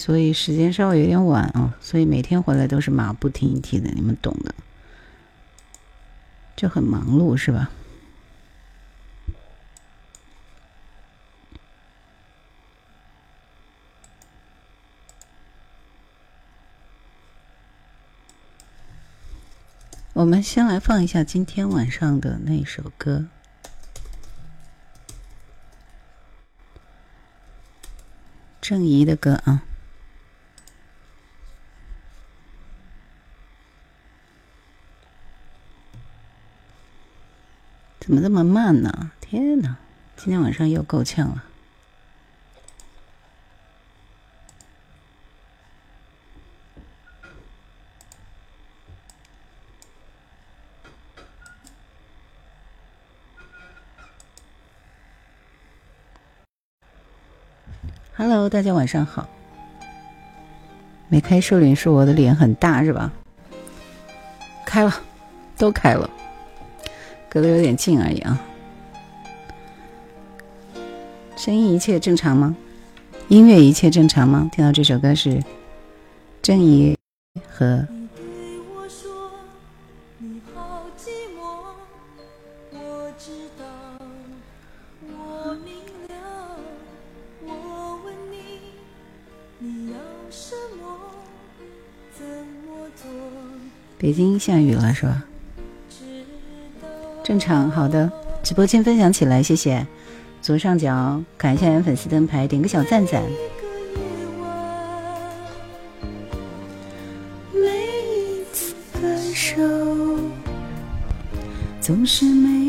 所以时间稍微有点晚啊，所以每天回来都是马不停蹄的，你们懂的，就很忙碌，是吧？我们先来放一下今天晚上的那首歌，郑怡的歌啊。怎么这么慢呢？天哪，今天晚上又够呛了。Hello，大家晚上好。没开瘦脸是我的脸很大是吧？开了，都开了，隔得有点近而已啊。声音一切正常吗？音乐一切正常吗？听到这首歌是郑怡和。北京下雨了是吧？正常，好的。直播间分享起来，谢谢。左上角感谢粉丝灯牌，点个小赞赞。每一次分手，总是没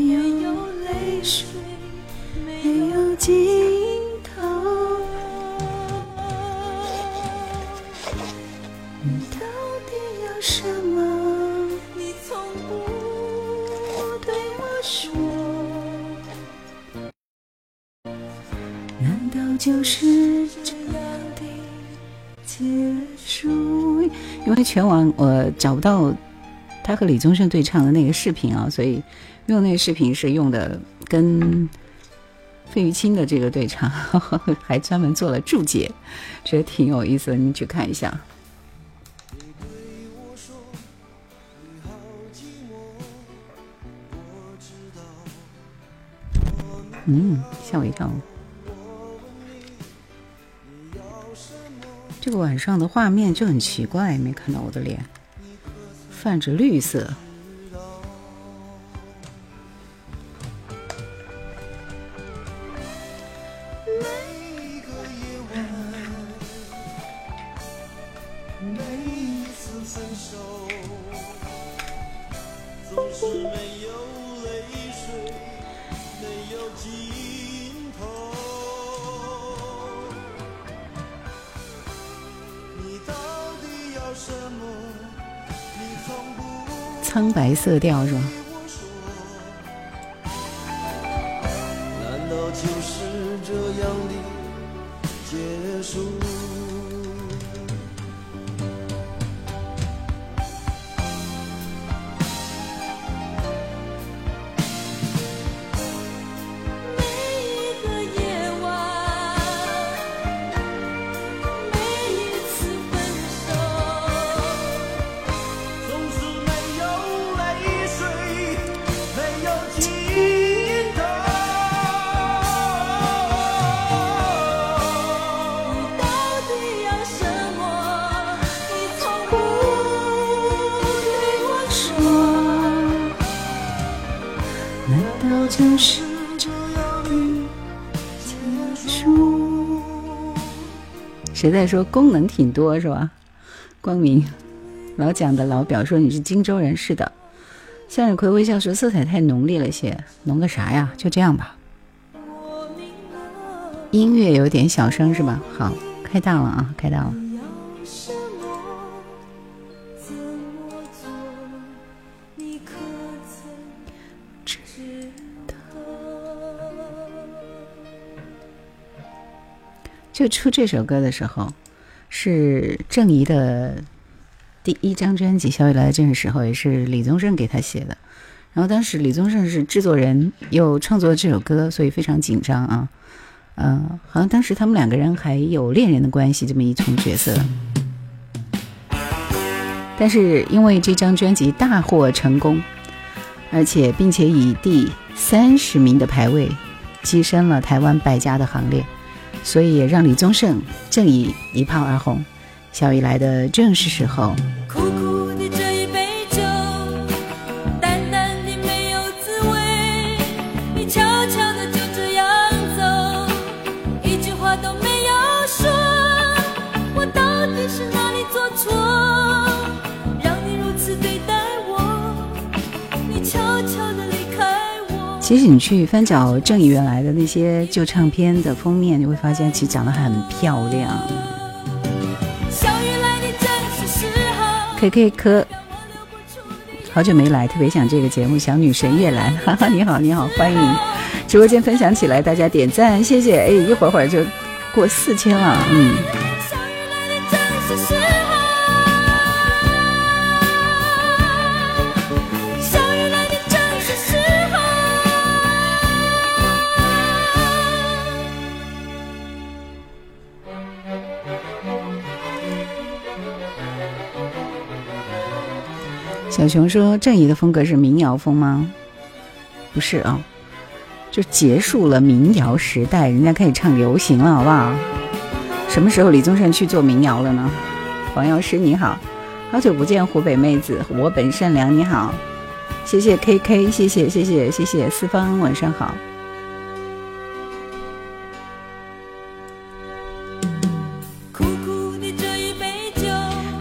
找不到他和李宗盛对唱的那个视频啊，所以用那个视频是用的跟费玉清的这个对唱，还专门做了注解，觉得挺有意思的，你去看一下。嗯，吓我一跳。这个晚上的画面就很奇怪，没看到我的脸，泛着绿色。色调是吧？谁在说功能挺多是吧？光明老蒋的老表说你是荆州人，是的。向日葵微笑说色彩太浓烈了些，浓个啥呀？就这样吧。音乐有点小声是吧？好，开大了啊，开大了。就出这首歌的时候，是郑怡的第一张专辑《小雨来的正是时候》，也是李宗盛给他写的。然后当时李宗盛是制作人，又创作了这首歌，所以非常紧张啊。嗯，好像当时他们两个人还有恋人的关系，这么一重角色。但是因为这张专辑大获成功，而且并且以第三十名的排位跻身了台湾百家的行列，所以也让李宗盛、郑怡一炮而红。小雨来的正是时候。悄悄的其实你去翻找郑怡原来的那些旧唱片的封面，你会发现其实长得很漂亮。小雨来的正是时候。K K 科，好久没来，特别想这个节目。小女神也来，哈哈，你好，你好，欢迎直播间分享起来，大家点赞，谢谢。哎，一会儿会儿就过四千了，嗯。熊说：“郑怡的风格是民谣风吗？不是啊，就结束了民谣时代，人家开始唱流行了，好不好？什么时候李宗盛去做民谣了呢？”黄药师你好，好久不见，湖北妹子，我本善良你好，谢谢 K K，谢谢谢谢谢谢四方晚上好。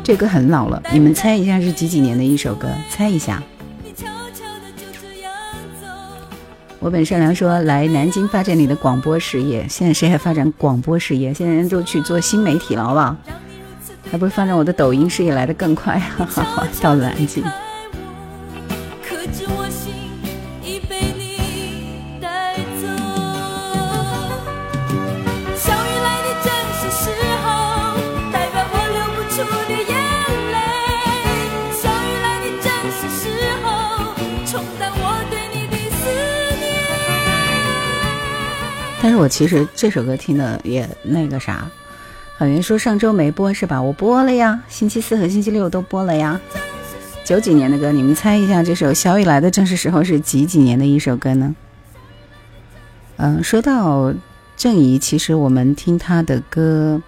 这歌很老了，你们猜一下是几几年的一首歌？猜一下。我本善良说来南京发展你的广播事业，现在谁还发展广播事业？现在人都去做新媒体了，好不好？还不如发展我的抖音事业来的更快，哈哈哈！到了南京，但是我其实这首歌听的也那个啥，好像说上周没播是吧？我播了呀，星期四和星期六都播了呀。九几年的歌，你们猜一下，这首《小雨来的正是时候》是几几年的一首歌呢？嗯，说到郑怡，其实我们听她的歌，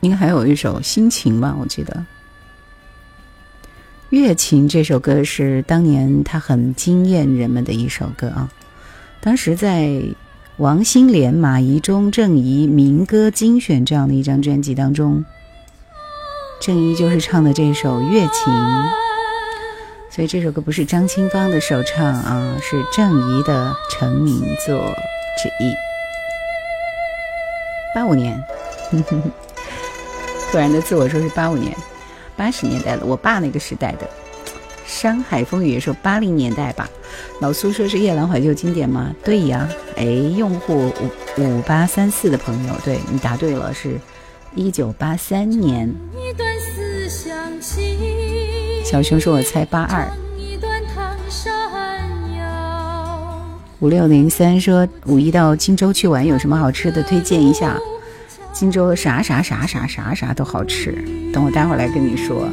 应该还有一首《心情》吧，我记得。《月情》这首歌是当年她很惊艳人们的一首歌啊。当时在王心莲、马怡中、郑怡民歌精选这样的一张专辑当中，郑怡就是唱的这首《月情》，所以这首歌不是张清芳的首唱啊，是郑怡的成名作之一。八五年，突然的自我说是八五年，八十年代了，我爸那个时代的。山海风雨说八零年代吧，老苏说是夜郎怀旧经典吗？对呀，哎，用户五五八三四的朋友，对你答对了，是一九八三年。小熊说我猜八二，一段唐山谣。五六零三说五一到荆州去玩有什么好吃的推荐一下？荆州的啥啥啥啥啥啥都好吃，等我待会儿来跟你说。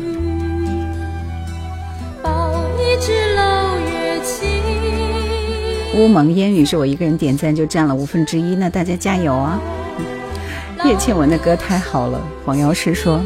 乌蒙烟雨是我一个人点赞就占了五分之一，那大家加油啊！叶倩文的歌太好了，黄药师说。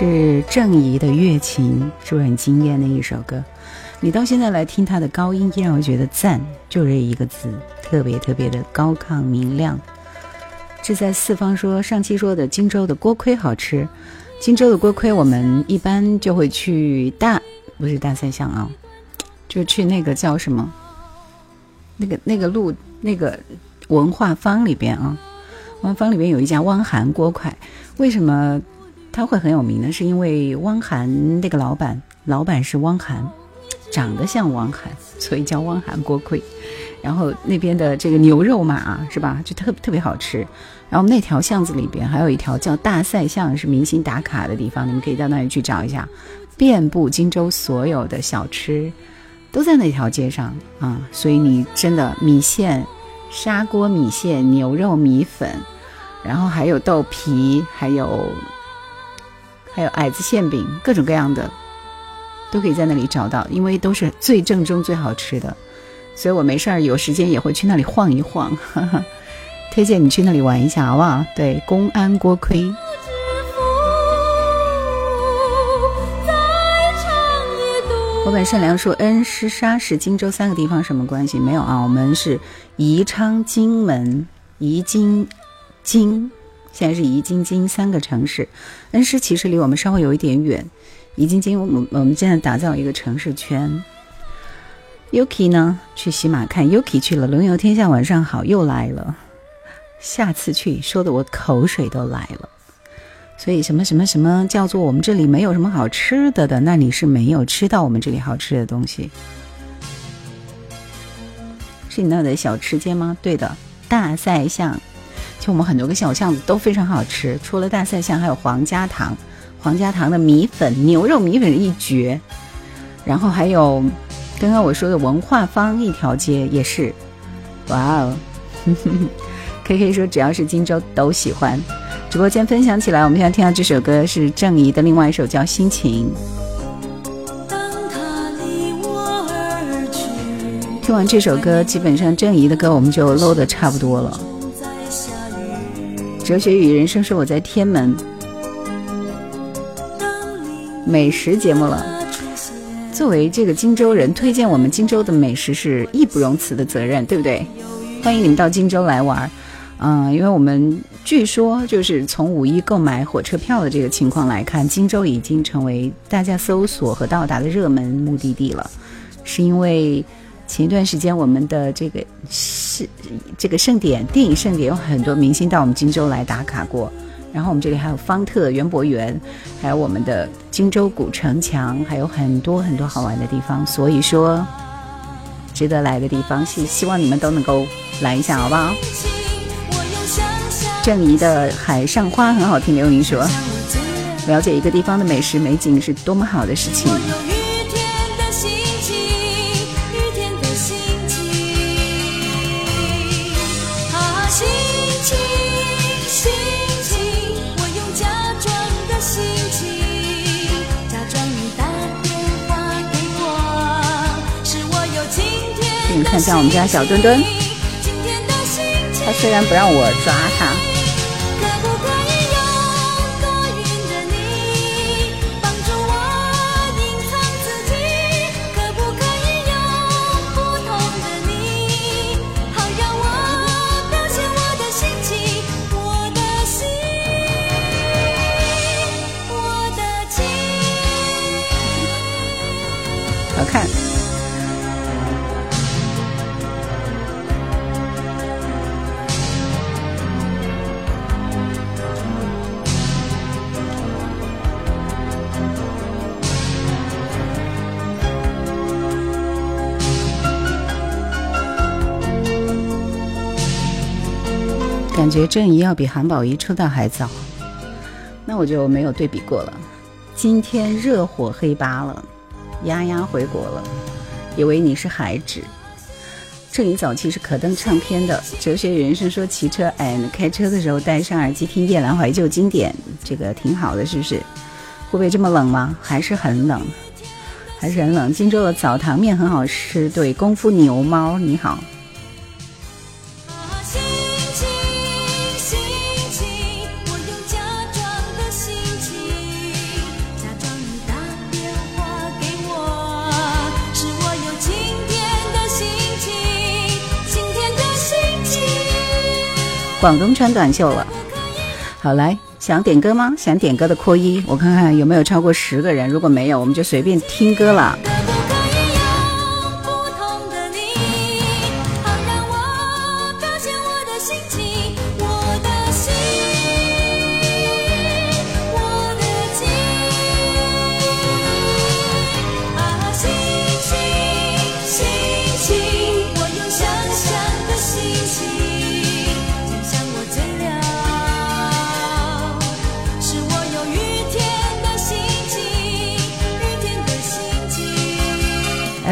是郑怡的《月琴》，是不是很惊艳的一首歌？你到现在来听他的高音，依然会觉得赞，就这一个字，特别特别的高亢明亮。志在四方说，上期说的荆州的锅盔好吃，荆州的锅盔我们一般就会去大，不是大三巷啊，就去那个叫什么，那个那个路那个文化坊里边啊，文化坊里边有一家汪涵锅盔，为什么？他会很有名的是因为汪涵那个老板，老板是汪涵，长得像汪涵，所以叫汪涵锅盔。然后那边的这个牛肉嘛，是吧？就特特别好吃。然后那条巷子里边还有一条叫大赛巷，是明星打卡的地方，你们可以到那里去找一下。遍布荆州所有的小吃都在那条街上啊，所以你真的米线、砂锅米线、牛肉米粉，然后还有豆皮，还有。还有矮子馅饼，各种各样的都可以在那里找到，因为都是最正宗、最好吃的。所以我没事儿有时间也会去那里晃一晃，推荐你去那里玩一下，好不好？对，公安锅盔。我本善良说，恩施沙市、荆州三个地方什么关系？没有啊，我们是宜昌、荆门、宜津、京。现在是宜京京三个城市，恩施其实离我们稍微有一点远。宜京京，我们我们现在打造一个城市圈。Yuki 呢？去喜马看 Yuki 去了。龙游天下，晚上好，又来了。下次去，说的我口水都来了。所以什么什么什么叫做我们这里没有什么好吃的的？那你是没有吃到我们这里好吃的东西。是你那的小吃街吗？对的，大赛巷。就我们很多个小巷子都非常好吃，除了大赛巷，还有黄家堂，黄家堂的米粉牛肉米粉一绝。然后还有刚刚我说的文化坊一条街也是，哇哦！K K 说只要是荆州都喜欢。直播间分享起来，我们现在听到这首歌是郑怡的另外一首叫《心情》。听完这首歌，基本上郑怡的歌我们就搂的差不多了。哲学与人生说我在天门美食节目了。作为这个荆州人，推荐我们荆州的美食是义不容辞的责任，对不对？欢迎你们到荆州来玩。嗯，因为我们据说就是从五一购买火车票的这个情况来看，荆州已经成为大家搜索和到达的热门目的地了，是因为。前一段时间，我们的这个是这个盛典电影盛典，有很多明星到我们荆州来打卡过。然后我们这里还有方特、园博园，还有我们的荆州古城墙，还有很多很多好玩的地方。所以说，值得来的地方，希希望你们都能够来一下，好不好？郑怡的《海上花》很好听，刘云说，了解一个地方的美食美景是多么好的事情。看一下我们家小墩墩，他虽然不让我抓他。觉郑怡要比韩宝仪出道还早，那我就没有对比过了。今天热火黑八了，丫丫回国了，以为你是海芷。郑怡早期是可登唱片的，哲学人生说骑车哎，开车的时候戴上耳机听夜兰怀旧经典，这个挺好的，是不是？湖北这么冷吗？还是很冷，还是很冷。荆州的澡堂面很好吃，对，功夫牛猫你好。广东穿短袖了。好，来想点歌吗？想点歌的扣一，我看看有没有超过十个人。如果没有，我们就随便听歌了。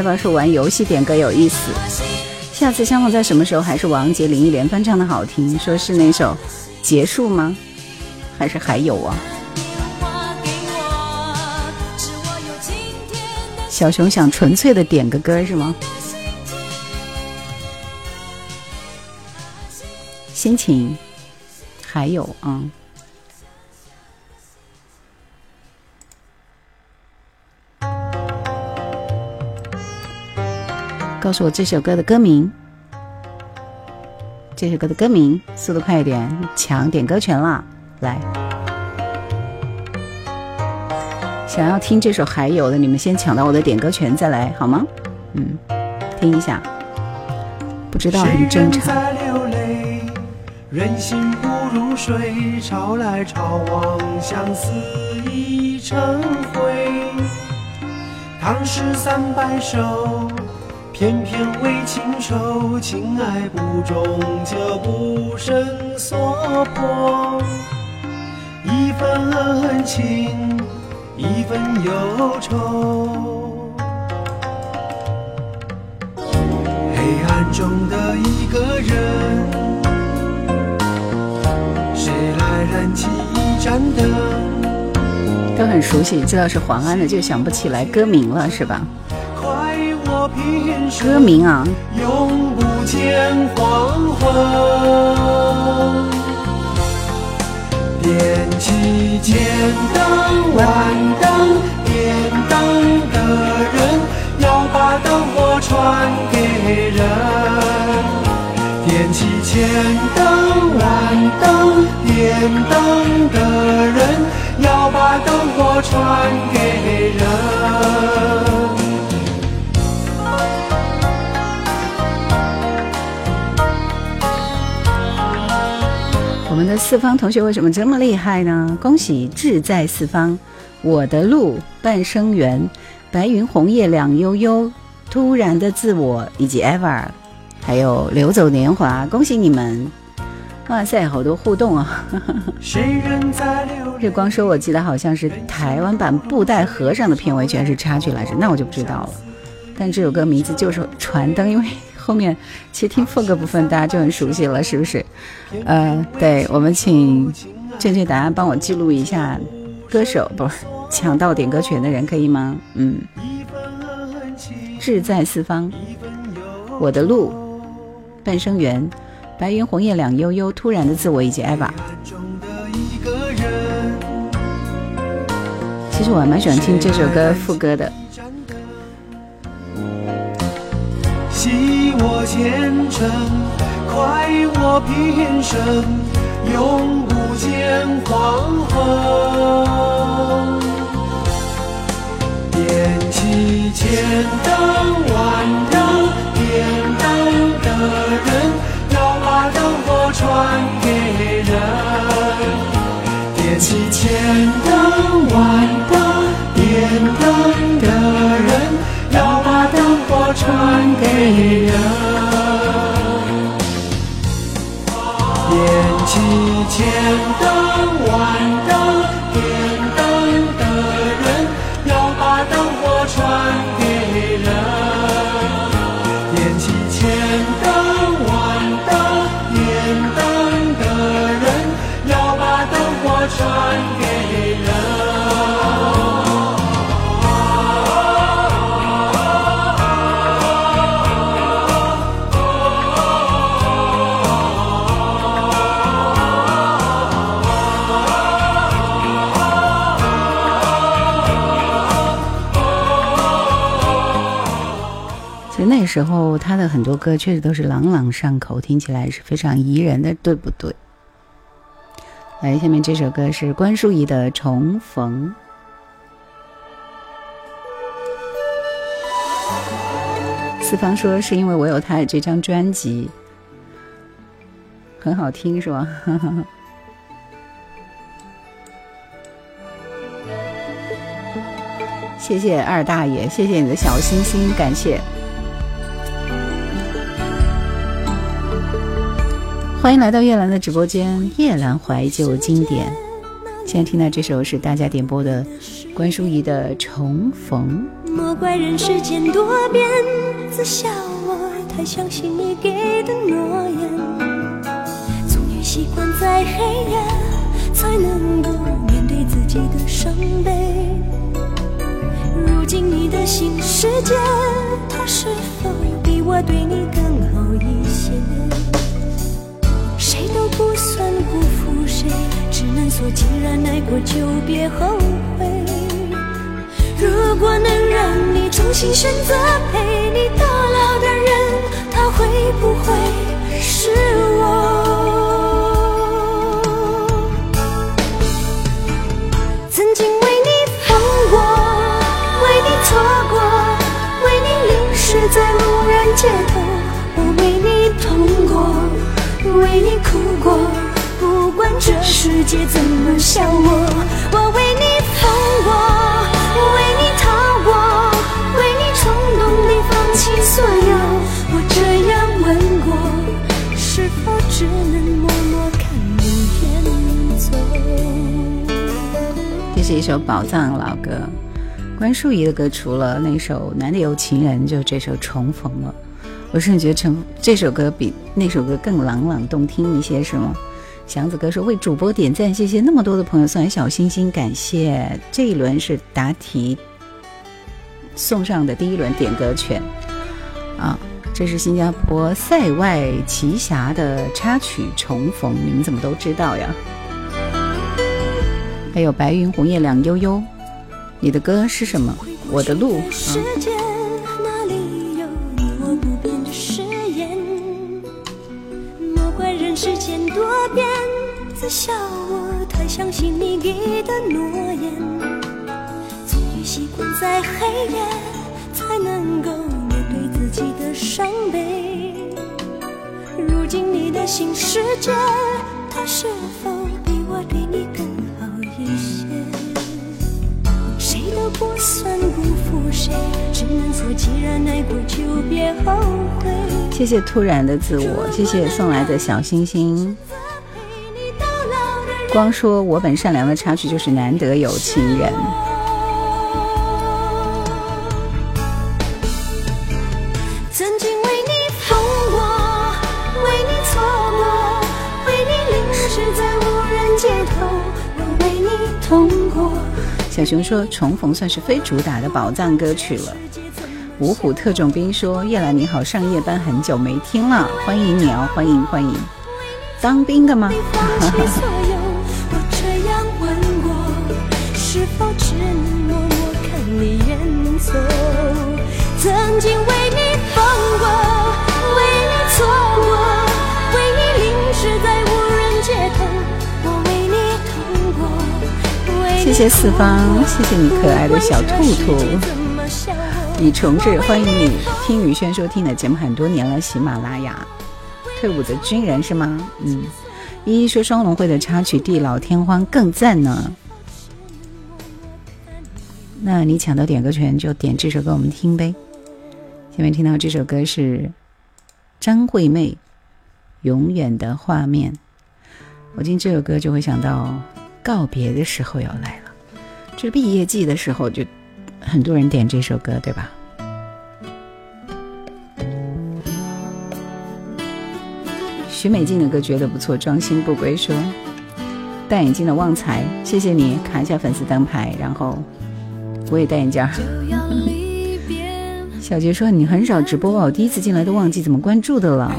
艾宝说玩游戏点歌有意思，下次相逢在什么时候？还是王杰、林忆莲翻唱的好听？说是那首结束吗？还是还有啊？小熊想纯粹的点个歌是吗？心情还有啊。告诉我这首歌的歌名，这首歌的歌名，速度快一点，抢点歌权了！来，想要听这首还有的，你们先抢到我的点歌权再来好吗？嗯，听一下，不知道很正常。偏偏为情愁，情爱不忠，就不胜所迫。一份恩情，一份忧愁。黑暗中的一个人，谁来燃起一盏灯？都很熟悉，知道是黄安的，就想不起来歌名了，是吧？歌名啊。永不见黄昏点起千灯万灯点灯的人要把灯火传给人点起千灯万灯点灯的人要把灯火传给人我们的四方同学为什么这么厉害呢？恭喜志在四方，我的路半生缘，白云红叶两悠悠，突然的自我以及 ever，还有流走年华，恭喜你们！哇塞，好多互动啊！日光说，我记得好像是台湾版布袋和尚的片尾曲还是插曲来着，那我就不知道了。但这首歌名字就是传灯，因为。后面其实听副歌部分大家就很熟悉了，是不是？呃，对，我们请正确答案帮我记录一下歌手，不是抢到点歌权的人可以吗？嗯，志在四方，我的路，半生缘，白云红叶两悠悠，突然的自我以及艾娃。其实我还蛮喜欢听这首歌副歌的。记我前程，快我平生，永不见黄昏。传给人，点起千灯万灯，时候他的很多歌确实都是朗朗上口，听起来是非常宜人的，对不对？来，下面这首歌是关淑怡的《重逢》。四方说是因为我有他的这张专辑，很好听，是吧？谢谢二大爷，谢谢你的小心心，感谢。欢迎来到叶兰的直播间，叶兰怀旧经典。现在听到这首是大家点播的关淑怡的《重逢》。莫怪人世间多变，自笑我太相信你给的诺言。终于习惯在黑夜，才能够面对自己的伤悲。如今你的新世界，它是否比我对你更好一？不算辜负谁，只能说既然爱过就别后悔。如果能让你重新选择陪你到老的人，他会不会是我？曾经为你疯过，为你错过，为你淋湿在无人街头，我为你痛。为你哭过，不管这世界怎么笑我，我为你疯过，为你逃过，为你冲动地放弃所有。我这样问过，是否只能默默看你远走？这是一首宝藏老歌，关淑怡的歌，除了那首《难得有情人》，就这首《重逢了》。我甚至觉得成这首歌比那首歌更朗朗动听一些，是吗？祥子哥说为主播点赞，谢谢那么多的朋友送来小心心，感谢这一轮是答题送上的第一轮点歌权啊！这是新加坡塞外奇侠的插曲《重逢》，你们怎么都知道呀？还有白云红叶两悠悠，你的歌是什么？我的路啊。多变，自笑我太相信你给的诺言。终于习惯在黑夜，才能够面对自己的伤悲。如今你的新世界，它是否比我对你更好一些？谁都不算辜负谁，只能说既然爱过就别后悔。谢谢突然的自我，谢谢送来的小星星。光说我本善良的插曲就是难得有情人。曾经为你疯过，为你错过，为你淋湿在无人街头，我为你痛过。小熊说重逢算是非主打的宝藏歌曲了。五虎特种兵说夜兰你好，上夜班很久没听了，欢迎你哦，欢迎欢迎。当兵的吗？是否只能默默看你远走曾经为你疯过，为你错过，为你淋湿在无人街头，我为你痛过。谢谢四方，谢谢你可爱的小兔兔。李重志，欢迎你听宇轩收听的节目很多年了，喜马拉雅。退伍的军人是吗？嗯。依依说双龙会的插曲《地老天荒》更赞呢。那你抢到点歌权，就点这首歌我们听呗。下面听到这首歌是张惠妹《永远的画面》，我听这首歌就会想到告别的时候要来了，就是毕业季的时候，就很多人点这首歌，对吧？徐美静的歌觉得不错，庄心不归说戴眼镜的旺财，谢谢你卡一下粉丝灯牌，然后。我也戴眼镜。小杰说你很少直播吧？我第一次进来都忘记怎么关注的了。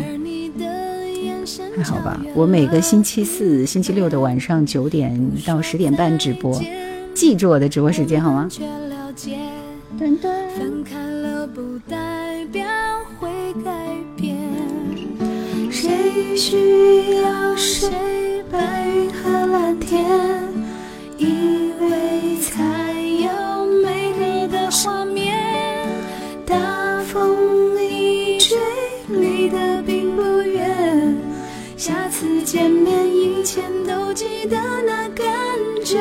还好吧，我每个星期四、星期六的晚上九点到十点半直播，记住我的直播时间好吗？分开了不代表会改变，谁需要谁白云和蓝天？的那感觉。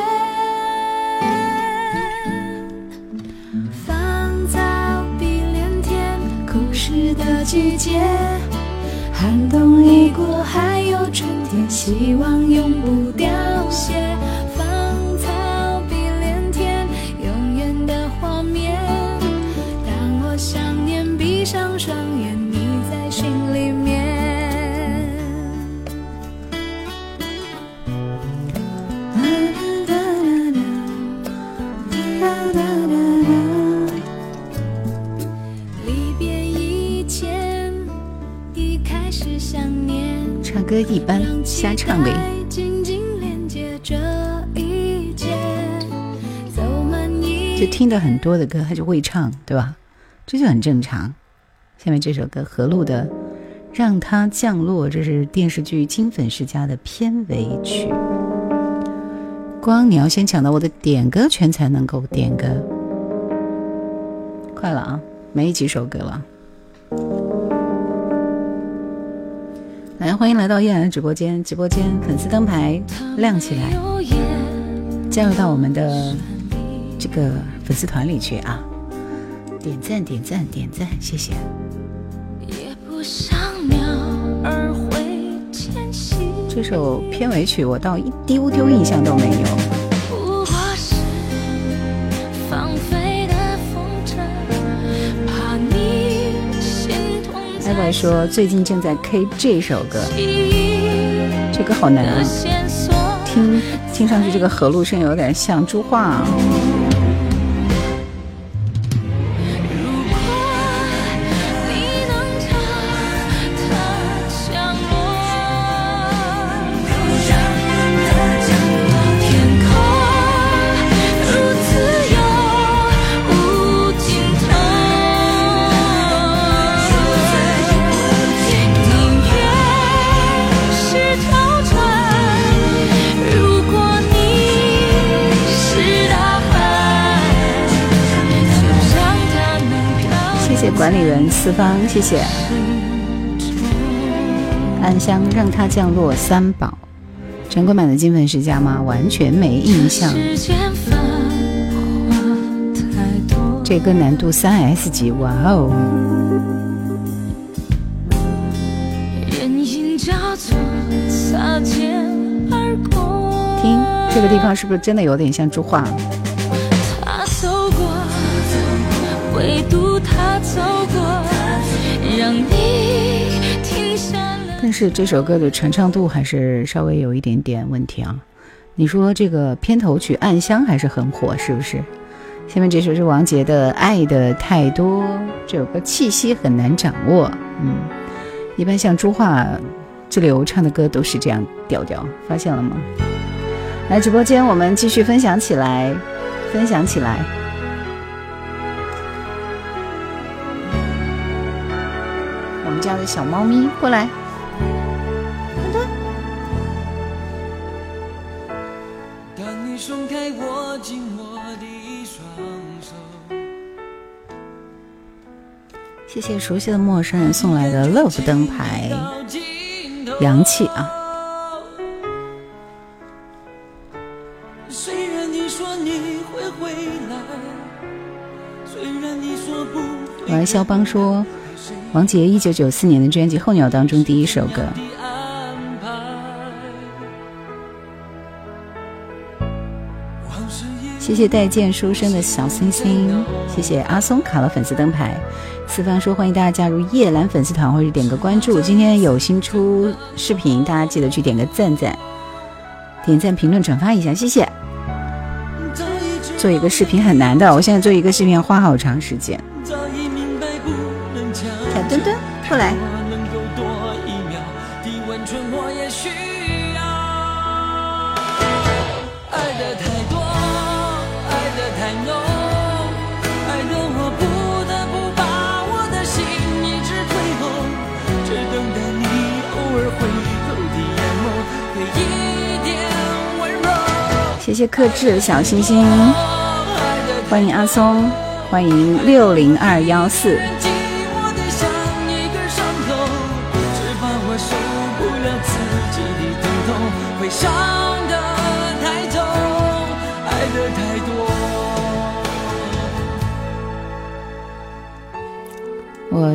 芳草碧连天，故事的季节。寒冬已过，还有春天，希望永不凋谢。歌一般，瞎唱呗。就听的很多的歌，他就会唱，对吧？这就很正常。下面这首歌何璐的《让它降落》，这是电视剧《金粉世家》的片尾曲。光你要先抢到我的点歌权才能够点歌，快了啊，没几首歌了。来，欢迎来到叶然的直播间，直播间粉丝灯牌亮起来，加入到我们的这个粉丝团里去啊！点赞点赞点赞，谢谢。也不想鸟儿会迁徙，这首片尾曲我倒一丢丢印象都没有。怪说最近正在 K 这首歌，这歌好难啊，听听上去这个和路声有点像朱桦啊。四方，谢谢暗香，让它降落三宝。陈坤版的金粉世家吗？完全没印象。这歌难度三 S 级，哇哦！听这个地方是不是真的有点像朱桦？但是这首歌的传唱度还是稍微有一点点问题啊。你说这个片头曲《暗香》还是很火，是不是？下面这首是王杰的《爱的太多》，这首歌气息很难掌握。嗯，一般像朱桦、志流唱的歌都是这样调调，发现了吗？来直播间，我们继续分享起来，分享起来。我们家的小猫咪过来。谢谢熟悉的陌生人送来的 love 灯牌。洋气啊！虽然你说你会回来，虽然你说不会玩肖邦说，王杰一九九四年的专辑《候鸟》当中第一首歌，谢谢待见书生的小星星，谢谢阿松卡了粉丝灯牌。四方说欢迎大家加入叶兰粉丝团或者点个关注。今天有新出视频，大家记得去点个赞赞，点赞、评论、转发一下，谢谢。做一个视频很难的，我现在做一个视频要花好长时间。早已明白不能强小墩墩过来，我能够多一秒的温，我也需要。爱的太一点温柔。谢谢克制小星星。欢迎阿松欢迎六零二幺四。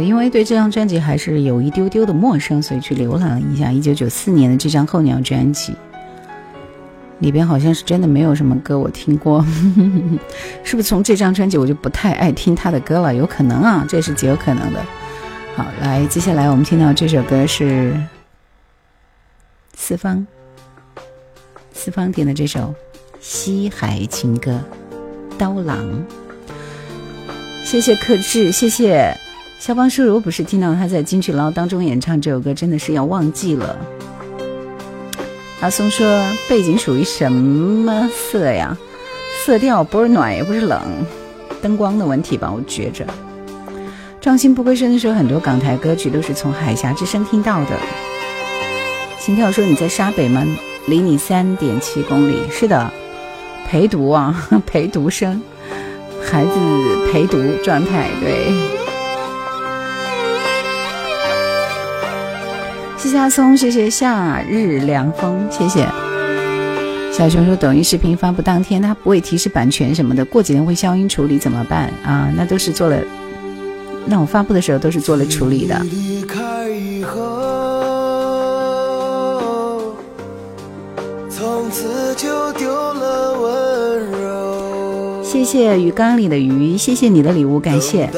因为对这张专辑还是有一丢丢的陌生，所以去浏览了一下一九九四年的这张《候鸟》专辑，里边好像是真的没有什么歌我听过，是不是从这张专辑我就不太爱听他的歌了？有可能啊，这是极有可能的。好，来，接下来我们听到这首歌是四方，四方点的这首《西海情歌》，刀郎。谢谢克制，谢谢。肖邦叔，如不是听到他在金曲捞当中演唱这首歌，真的是要忘记了。阿松说背景属于什么色呀？色调不是暖也不是冷，灯光的问题吧？我觉着。壮心不归身的时候，很多港台歌曲都是从海峡之声听到的。心跳说你在沙北吗？离你三点七公里。是的，陪读啊，陪读生，孩子陪读状态，对。谢谢阿松，谢谢夏日凉风，谢谢小熊说抖音视频发布当天它不会提示版权什么的，过几天会消音处理怎么办啊？那都是做了，那我发布的时候都是做了处理的。从此就丢了温柔谢谢鱼缸里的鱼，谢谢你的礼物，感谢，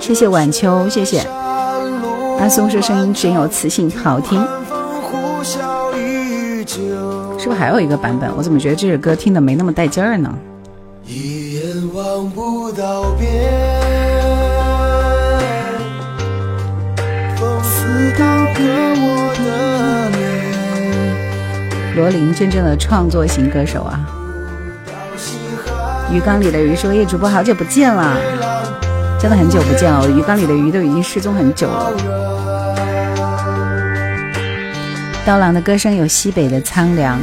谢谢晚秋，谢谢。阿松说声音真有磁性，好听。是不是还有一个版本？我怎么觉得这首歌听的没那么带劲儿呢？一眼望不到边，刺刀割我的脸罗琳，真正的创作型歌手啊！鱼缸里的鱼说：“叶主播，好久不见了，真的很久不见了。鱼缸里的鱼都已经失踪很久了。”刀郎的歌声有西北的苍凉。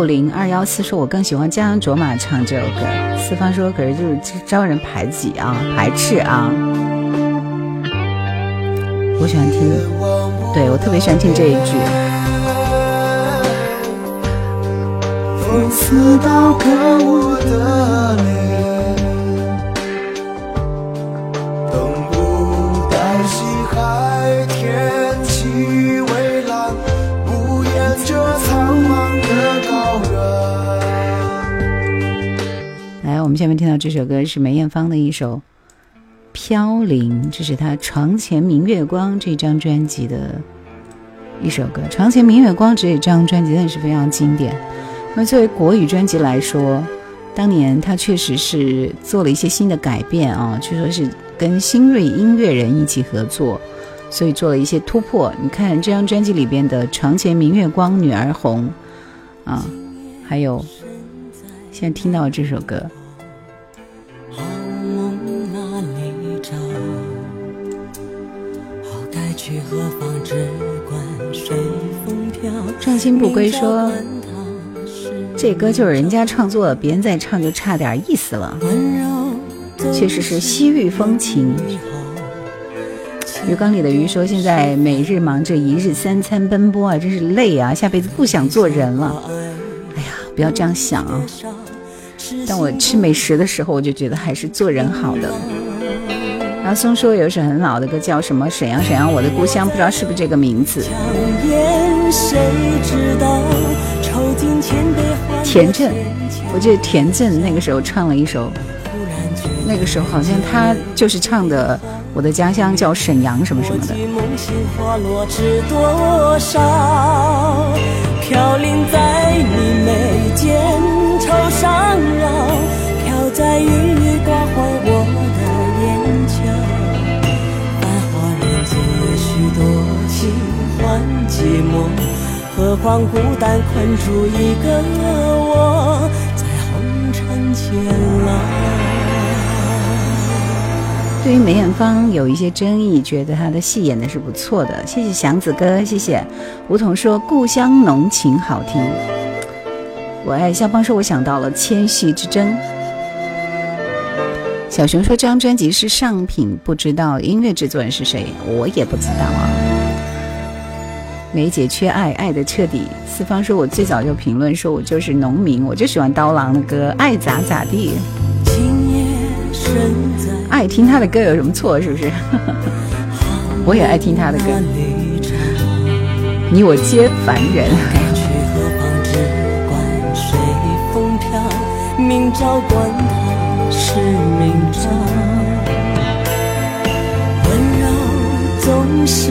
六零二幺四说：“我更喜欢江洋卓玛唱这首歌。”四方说：“可是就是招人排挤啊，排斥啊。”我喜欢听，对我特别喜欢听这一句。风刺刀割我的脸。我们下面听到这首歌是梅艳芳的一首《飘零》，这是她《床前明月光》这张专辑的一首歌。《床前明月光》这一张专辑真的是非常经典。那作为国语专辑来说，当年他确实是做了一些新的改变啊，据说是跟新锐音乐人一起合作，所以做了一些突破。你看这张专辑里边的《床前明月光》《女儿红》啊，还有现在听到这首歌。心不归说，这歌就是人家创作，别人再唱就差点意思了。确实是西域风情。鱼缸里的鱼说，现在每日忙着一日三餐奔波啊，真是累啊，下辈子不想做人了。哎呀，不要这样想啊。当我吃美食的时候，我就觉得还是做人好的。阿松说有一首很老的歌，叫什么？沈阳，沈阳，我的故乡，不知道是不是这个名字。田震，我记得田震那个时候唱了一首，那个时候好像他就是唱的《我的家乡叫沈阳》什么什么的。飘零在你眉间，愁上绕，飘在雨寂寞。何况孤单困住一个我，在红尘渐老。对于梅艳芳有一些争议，觉得她的戏演的是不错的。谢谢祥子哥，谢谢梧桐说故乡浓情好听。我爱肖邦说，我想到了千禧之争。小熊说这张专辑是上品，不知道音乐制作人是谁，我也不知道啊。梅姐缺爱，爱的彻底。四方说：“我最早就评论说，我就是农民，我就喜欢刀郎的歌，爱咋咋地。爱听他的歌有什么错？是不是？我也爱听他的歌。你我皆凡人。温柔总是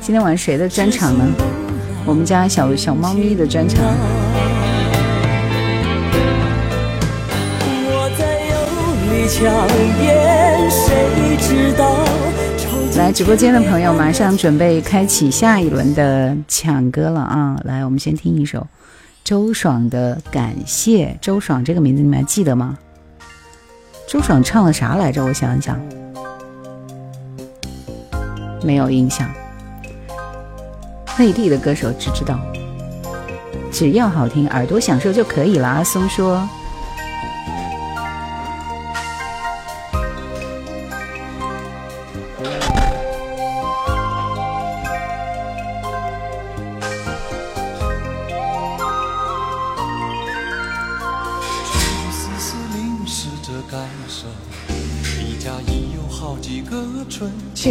今天晚上谁的专场呢？我们家小小猫咪的专场。来直播间的朋友，马上准备开启下一轮的抢歌了啊！来，我们先听一首周爽的《感谢》。周爽这个名字你们还记得吗？周爽唱了啥来着？我想一想。没有印象，内地的歌手只知道，只要好听，耳朵享受就可以了。阿松说。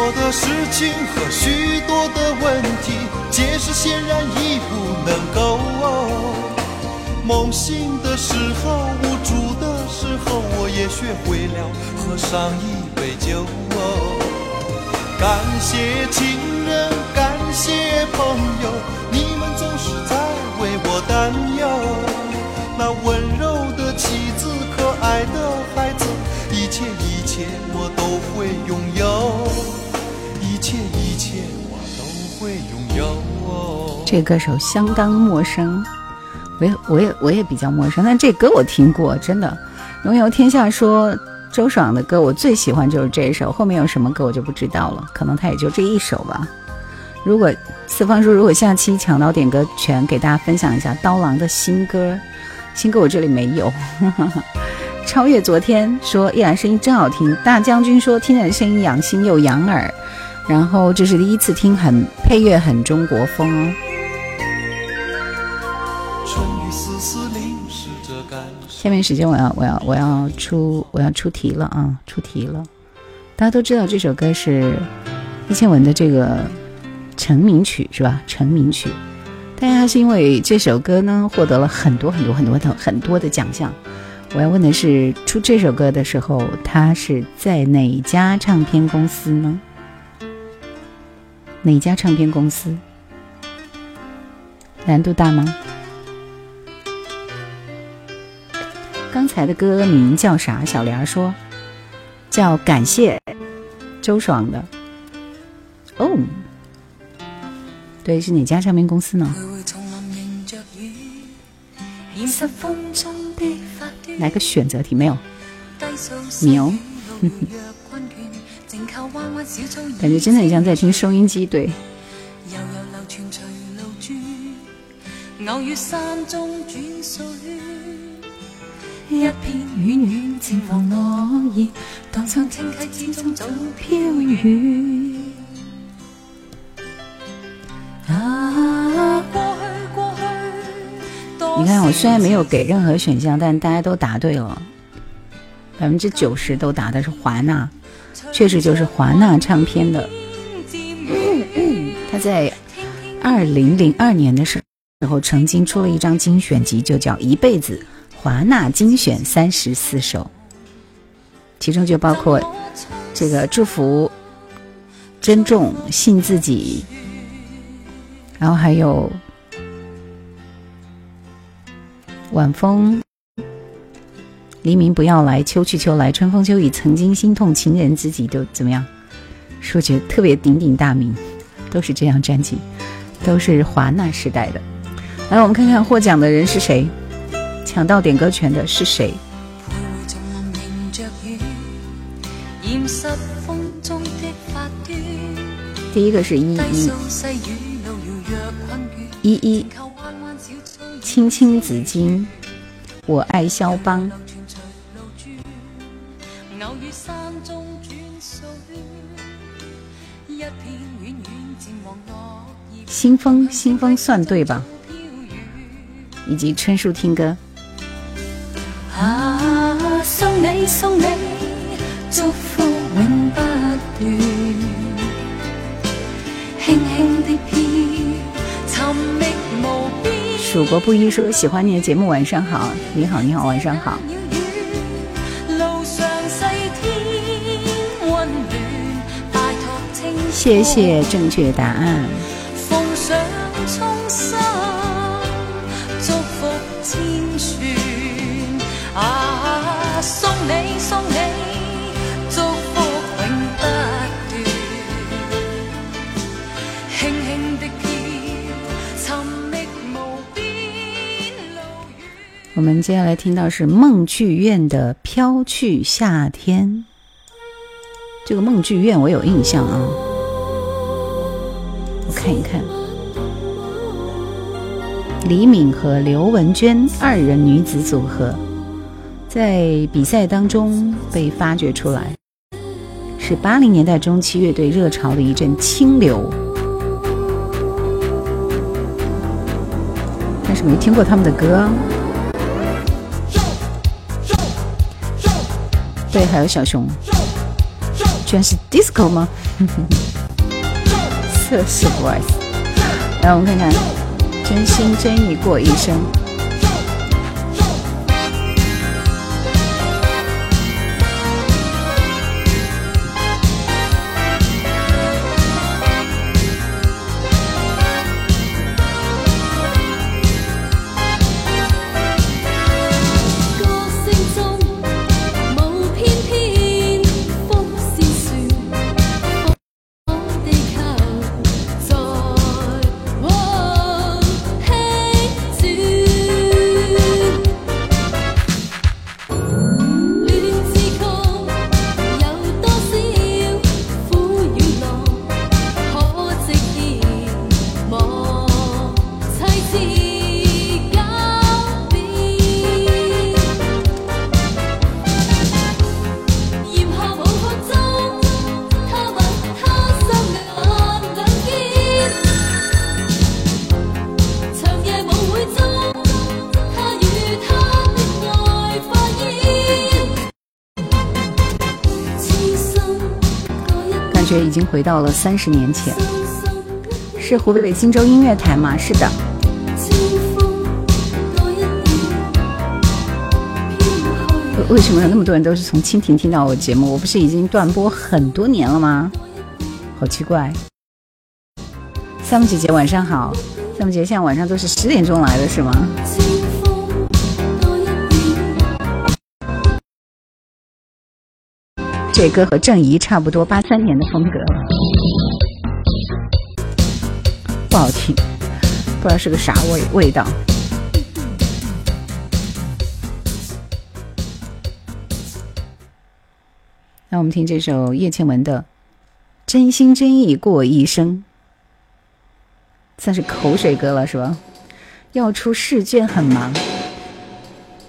多的事情和许多的问题，解释显然已不能够。梦醒的时候，无助的时候，我也学会了喝上一杯酒。感谢亲人，感谢朋友，你们总是在为我担忧。那温柔的妻子，可爱的孩子，一切一切我都会拥有。一切我都会拥有。这歌手相当陌生，我也我也我也比较陌生，但这歌我听过，真的。拥有天下说周爽的歌，我最喜欢就是这一首，后面有什么歌我就不知道了，可能他也就这一首吧。如果四方说，如果下期抢到点歌权，给大家分享一下刀郎的新歌，新歌我这里没有。超越昨天说依然声音真好听，大将军说听着声音养心又养耳。然后这是第一次听，很配乐很中国风哦。下面时间我要我要我要出我要出题了啊，出题了。大家都知道这首歌是叶倩文的这个成名曲是吧？成名曲，大家是因为这首歌呢获得了很多很多很多的很多的奖项。我要问的是，出这首歌的时候，他是在哪家唱片公司呢？哪家唱片公司？难度大吗？刚才的歌名叫啥？小莲儿说叫《感谢周爽的》。哦，对，是哪家唱片公司呢？来个选择题没有？牛。感觉真的很像在听收音机，对。一片软软渐黄落叶，荡上清溪之中早飘远。啊，过去过去。你看，我虽然没有给任何选项，但大家都答对了，百分之九十都答的是华纳，确实就是华纳唱片的。他在二零零二年的时候，曾经出了一张精选集，就叫《一辈子》。华纳精选三十四首，其中就包括这个祝福、珍重、信自己，然后还有晚风、黎明不要来、秋去秋来、春风秋雨、曾经心痛、情人知己都怎么样？说觉得特别鼎鼎大名，都是这样专辑，都是华纳时代的。来，我们看看获奖的人是谁。抢到点歌权的是谁？第一个是依依，依依，青青子衿，我爱肖邦。新风，新风算对吧？以及春树听歌。啊，送你送你，祝福永不断。轻轻的飘，寻觅无边。蜀国不一说喜欢你的节目，晚上好，你好你好，晚上好。谢谢正确答案。奉上衷心祝福千串啊，送你送你祝福永不断，轻轻的飘，寻觅无边路我们接下来听到是梦剧院的《飘去夏天》。这个梦剧院我有印象啊。看一看，李敏和刘文娟二人女子组合，在比赛当中被发掘出来，是八零年代中期乐队热潮的一阵清流，但是没听过他们的歌。对，还有小熊，居然是 disco 吗？测试 voice，来我们看看，真心真意过一生。已经回到了三十年前，是湖北荆州音乐台吗？是的。为什么有那么多人都是从蜻蜓听到我节目？我不是已经断播很多年了吗？好奇怪。三木姐姐晚上好，三木姐姐现在晚上都是十点钟来的是吗？这歌和郑怡差不多，八三年的风格，不好听，不知道是个啥味味道。那我们听这首叶倩文的《真心真意过一生》，算是口水歌了，是吧？要出试卷很忙，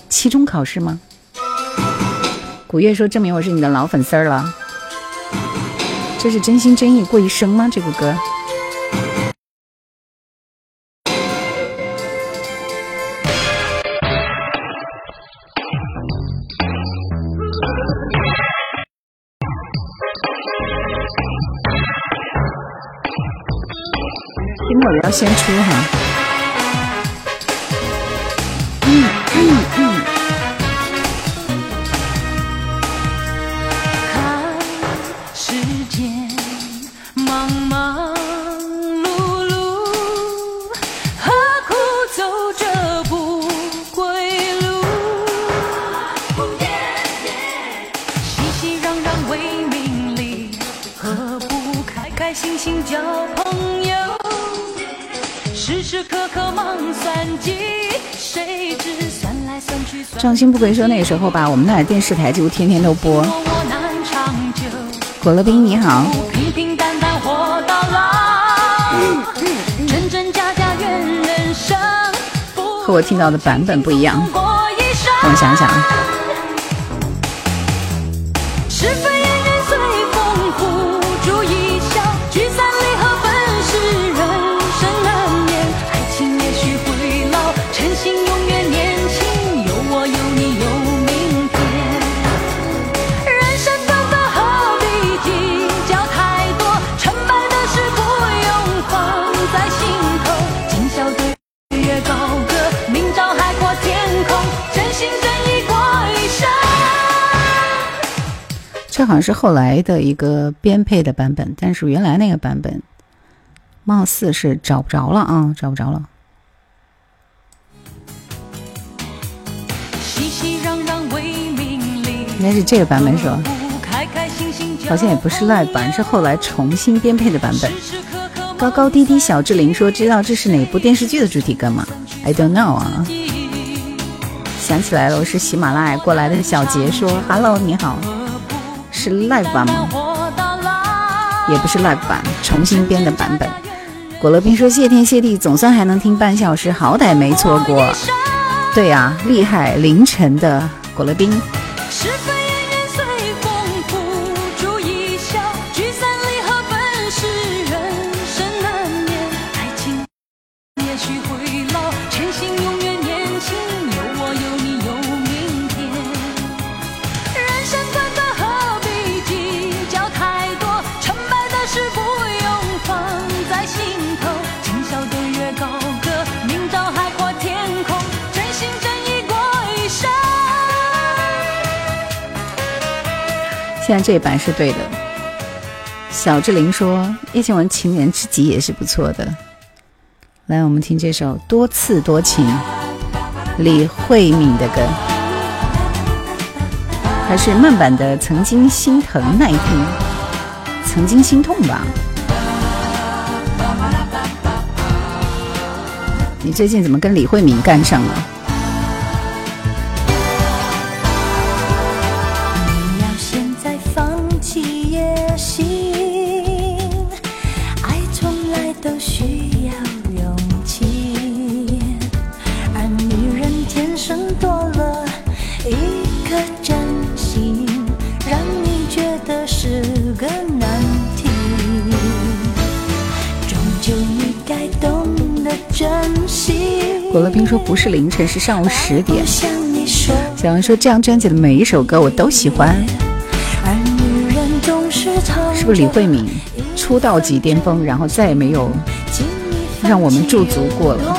期中考试吗？古月说：“证明我是你的老粉丝儿了。”这是真心真意过一生吗？这个歌。题目要先出哈。伤心不归说那时候吧，我们那电视台几乎天天都播。果乐冰你好。和我听到的版本不一样，让我想想。这好像是后来的一个编配的版本，但是原来那个版本，貌似是找不着了啊，找不着了。应该是这个版本是吧？好像也不是 live 版，是后来重新编配的版本。高高低低小志玲说：“知道这是哪部电视剧的主题歌吗？”I don't know 啊。想起来了，我是喜马拉雅过来的小杰说：“Hello，你好。”是 live 版吗？也不是 live 版，重新编的版本。果乐冰说：“谢天谢地，总算还能听半小时，好歹没错过。”对呀，厉害！凌晨的果乐冰。现在这一版是对的。小志玲说：“叶倩文《情人知己》也是不错的。”来，我们听这首《多次多情》，李慧敏的歌，还是慢版的《曾经心疼耐听》，曾经心痛吧？你最近怎么跟李慧敏干上了？说不是凌晨，是上午十点。小杨说这张专辑的每一首歌我都喜欢。是不是李慧敏出道即巅峰，然后再也没有让我们驻足过了？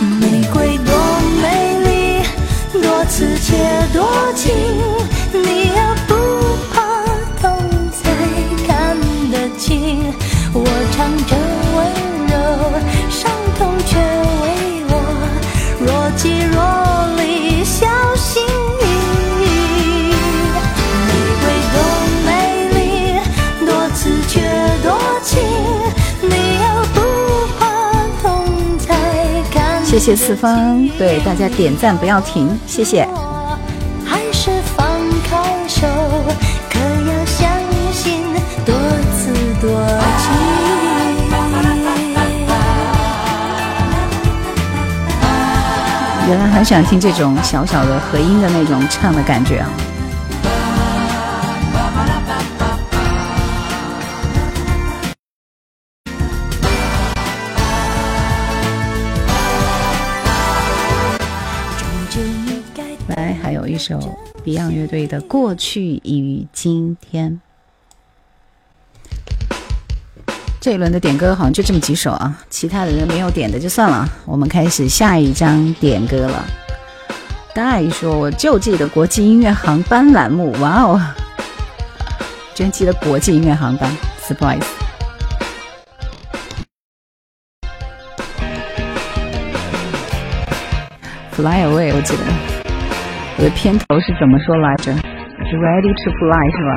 玫瑰多美丽，多刺且多情，谢谢四方，对大家点赞不要停，谢谢。还是放开手，可要相信多此多情。原来很喜欢听这种小小的和音的那种唱的感觉啊。一首 Beyond 乐队的《过去与今天》。这一轮的点歌好像就这么几首啊，其他的人没有点的就算了。我们开始下一张点歌了。大姨说：“我就记得国际音乐航班栏目，哇哦，真记得国际音乐航班，surprise。Fly away，我记得我的片头是怎么说来着？是 Ready to fly 是吧？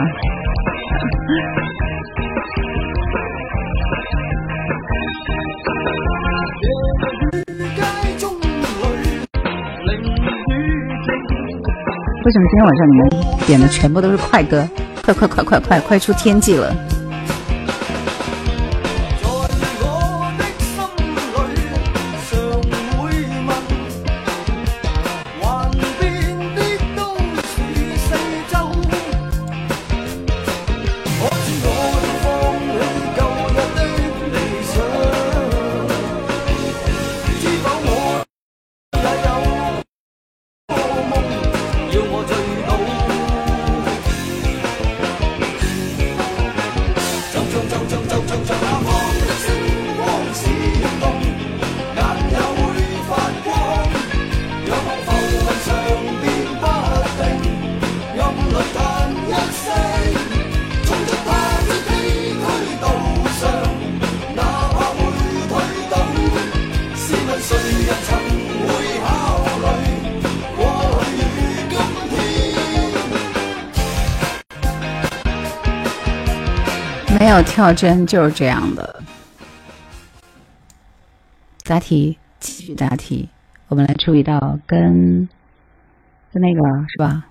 为什么今天晚上你们点的全部都是快歌？快快快快快，快出天际了！跳针就是这样的。答题，继续答题。我们来出一道跟跟那个是吧？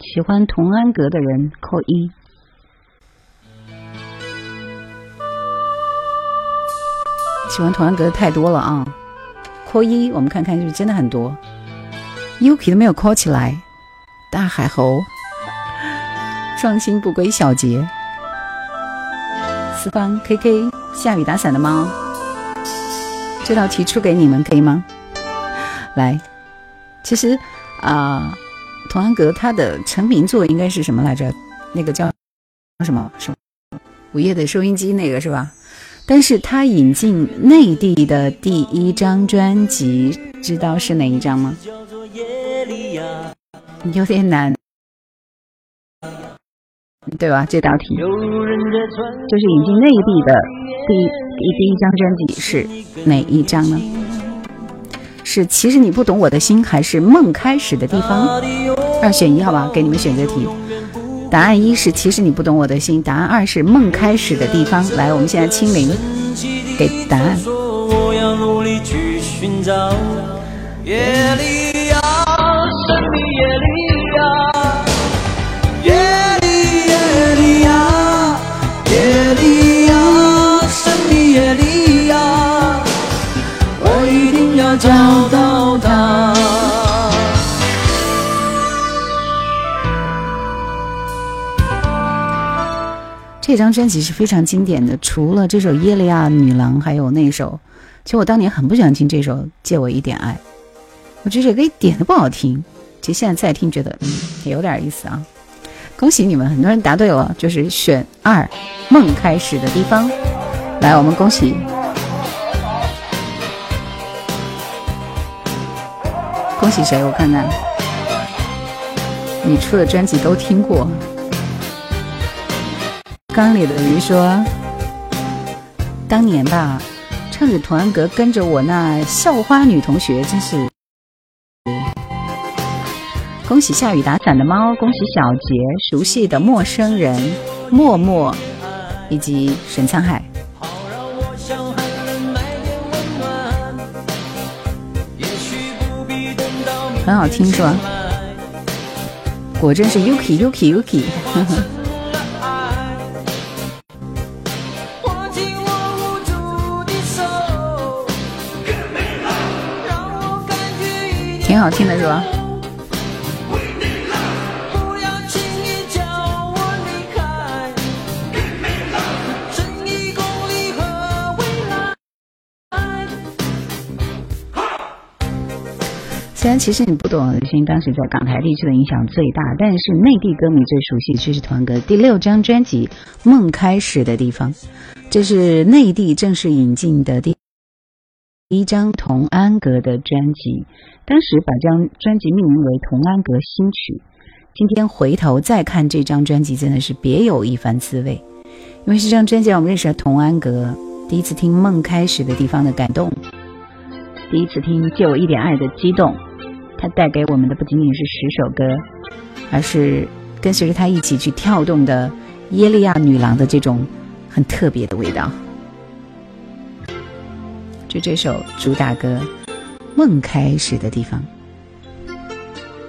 喜欢童安格的人扣一。喜欢童安格的太多了啊，扣一。我们看看是不是真的很多。Yuki 都没有扣起来。大海猴，创新不归小节。四方 K K 下雨打伞的猫，这道题出给你们可以吗？来，其实啊，童安格他的成名作应该是什么来着？那个叫什么什么午夜的收音机那个是吧？但是他引进内地的第一张专辑，知道是哪一张吗？有点难。对吧？这道题就是引进内地的第一第一张专辑是哪一张呢？是其实你不懂我的心，还是梦开始的地方？二选一，好吧，给你们选择题。答案一是其实你不懂我的心，答案二是梦开始的地方。来，我们现在清零，给答案。找到他。这张专辑是非常经典的，除了这首《耶利亚女郎》，还有那首，其实我当年很不喜欢听这首《借我一点爱》，我觉得这个一点都不好听。其实现在再听，觉得嗯也有点意思啊。恭喜你们，很多人答对了，就是选二，《梦开始的地方》。来，我们恭喜。恭喜谁？我看看，你出的专辑都听过。缸里的鱼说：“当年吧，唱着童安格，跟着我那校花女同学，真是……恭喜下雨打伞的猫，恭喜小杰，熟悉的陌生人，默默，以及沈沧海。”很好听是吧？果真是 Yuki Yuki Yuki。挺好听的是吧？虽然其实你不懂，刘星当时在港台地区的影响最大，但是内地歌迷最熟悉却是团哥第六张专辑《梦开始的地方》，这是内地正式引进的第一张童安格的专辑，当时把这张专辑命名为《童安格新曲》。今天回头再看这张专辑，真的是别有一番滋味，因为这张专辑让我们认识了童安格，第一次听《梦开始的地方》的感动，第一次听《借我一点爱》的激动。它带给我们的不仅仅是十首歌，而是跟随着它一起去跳动的耶利亚女郎的这种很特别的味道。就这首主打歌《梦开始的地方》，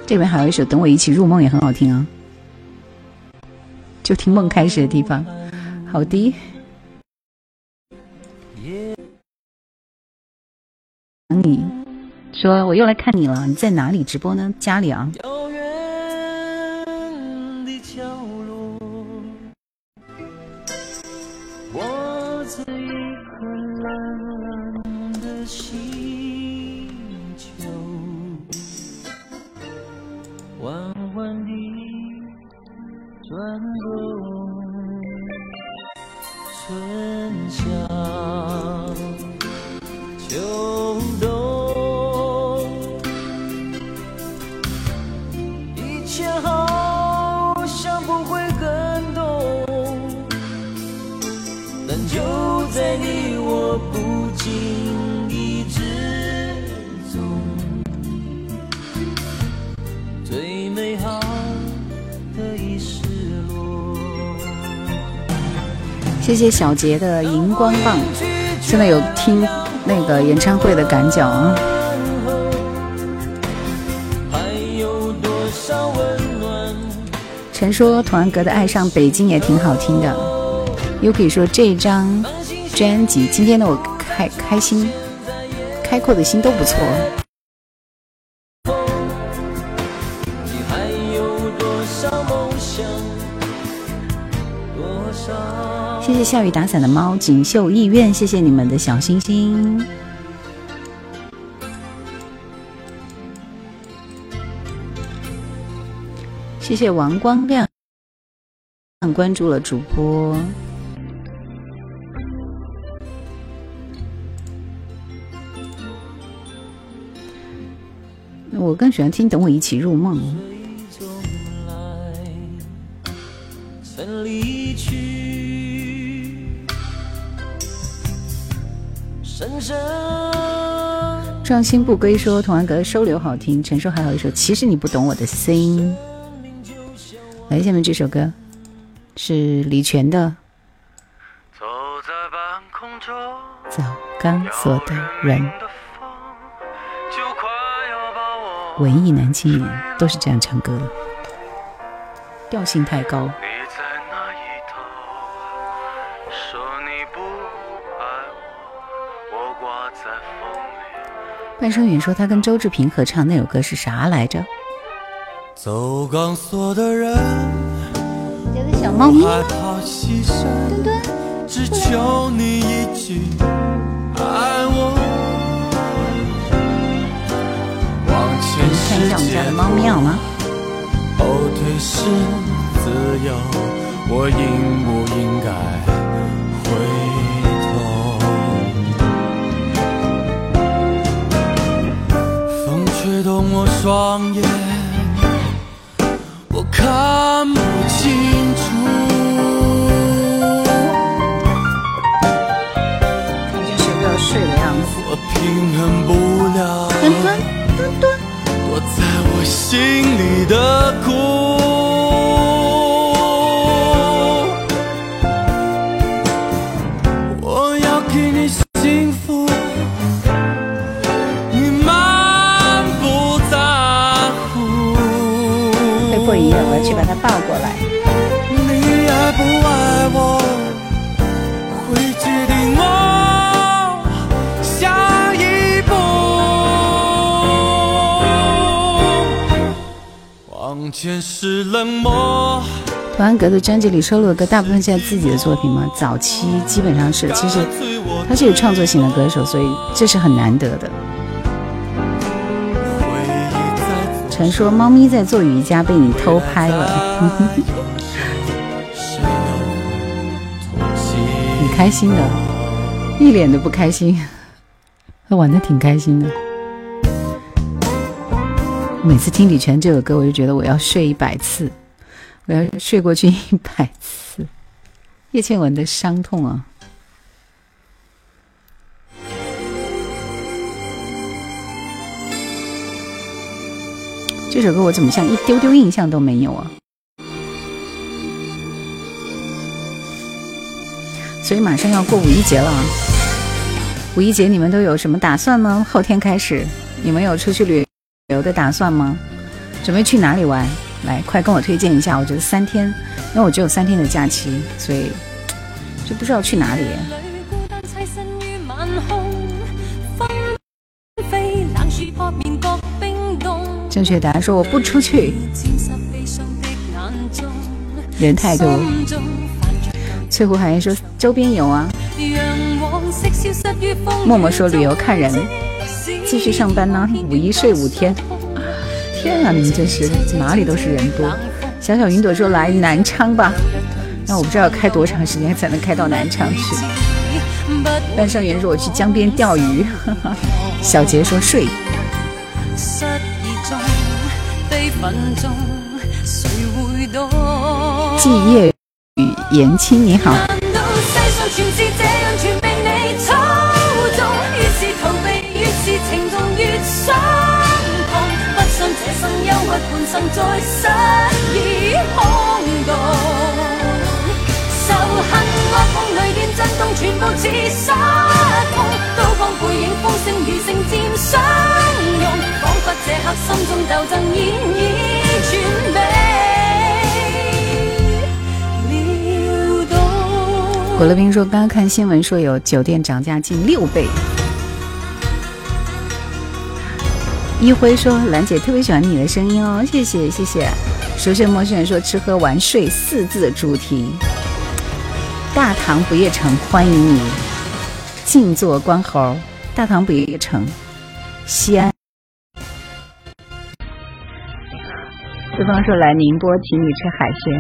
这边还有一首《等我一起入梦》也很好听啊。就听《梦开始的地方》，好的。你。说我又来看你了，你在哪里直播呢？家里啊。我一颗蓝蓝的心谢谢小杰的荧光棒，现在有听那个演唱会的感脚啊。陈说童安格的《爱上北京》也挺好听的。Yuki 说这张专辑今天的我开开心，开阔的心都不错。下雨打伞的猫，锦绣意愿，谢谢你们的小心心。谢谢王光亮关注了主播。我更喜欢听《等我一起入梦》。壮心不归说童安格收留好听，陈硕还有一首其实你不懂我的心。来，下面这首歌是李泉的《早钢索的人》，文艺男青年都是这样唱歌的，调性太高。半生远说他跟周志平合唱那首歌是啥来着？走钢索的人，家的小猫咪，墩墩，只求你一句爱我。看一下我们家的猫咪好吗？后退是自由，我应不我双眼，我看不清楚。看这是要睡的样子。我平衡不了。墩墩墩墩，躲在我心里的童安格的专辑里收录的歌，大部分是自己的作品吗？早期基本上是，其实他是有创作型的歌手，所以这是很难得的。传说猫咪在做瑜伽被你偷拍了，你开心的，一脸的不开心，他玩的挺开心的。每次听李泉这首歌，我就觉得我要睡一百次，我要睡过去一百次。叶倩文的伤痛啊，这首歌我怎么像一丢丢印象都没有啊？所以马上要过五一节了，五一节你们都有什么打算呢？后天开始，你们有出去旅？游的打算吗？准备去哪里玩？来，快跟我推荐一下。我觉得三天，因为我只有三天的假期，所以就不知道去哪里。正确答案说我不出去，人太多。翠湖海燕说周边游啊。默默说旅游看人。继续上班呢，五一睡五天。天啊，你们真是哪里都是人多。小小云朵说来南昌吧，那我不知道要开多长时间才能开到南昌去。半上元说我去江边钓鱼。小杰说睡。季夜雨言青你好。半生再失意空洞，仇恨恶梦雷电震动，全部似失控。刀光背影，风声如声渐相拥，仿佛这刻心中斗争演已全被撩动。果乐冰说，刚刚看新闻说有酒店涨价近六倍。一辉说：“兰姐特别喜欢你的声音哦，谢谢谢谢。”熟悉陌生人说：“吃喝玩睡四字主题。”大唐不夜城欢迎你，静坐观猴。大唐不夜城，西安。对方说来宁波请你吃海鲜，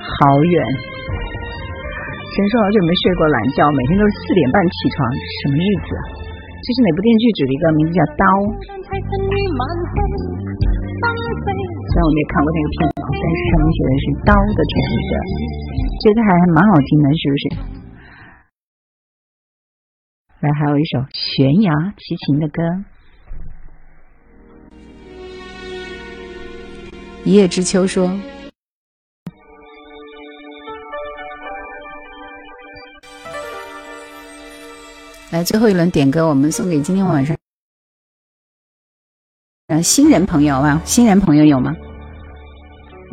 好远。神说好久没睡过懒觉，每天都是四点半起床，什么日子啊？这是哪部电视剧的一个名字叫《刀》？虽然我没看过那个片子，但是上面写的是《刀》的主题的，这个还蛮好听的，是不是？来，还有一首悬崖齐秦的歌，《一叶知秋》说。来，最后一轮点歌，我们送给今天晚上，呃，新人朋友啊，新人朋友有吗？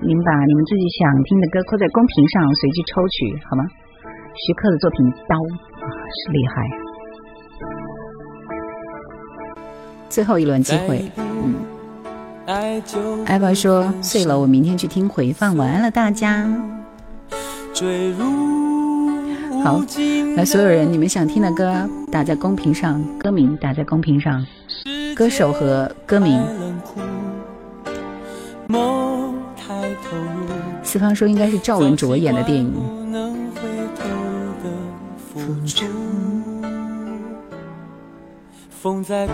你们把你们自己想听的歌扣在公屏上，随机抽取，好吗？徐克的作品《刀》啊，是厉害。最后一轮机会，嗯。艾宝说睡了，我明天去听回放。晚安了，大家。好，来，所有人，你们想听的歌打在公屏上，歌名打在公屏上，歌手和歌名。四方说应该是赵文卓演的电影。风在哭，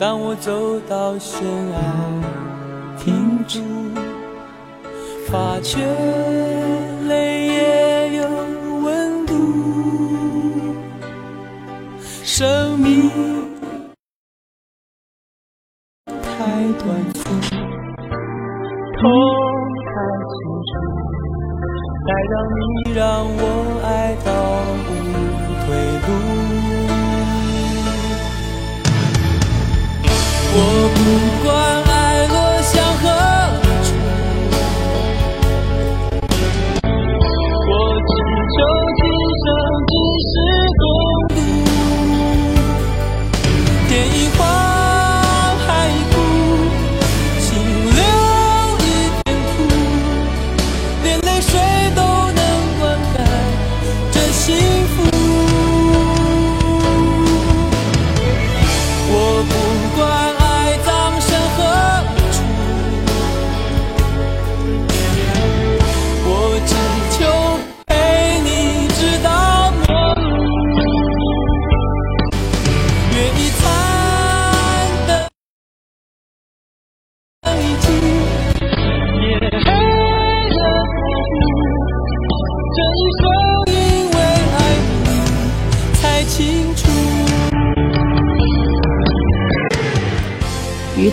当我走到悬崖，停住，发觉泪也有温度。生命太短促，痛太清楚，该让你让我爱到无退路。我不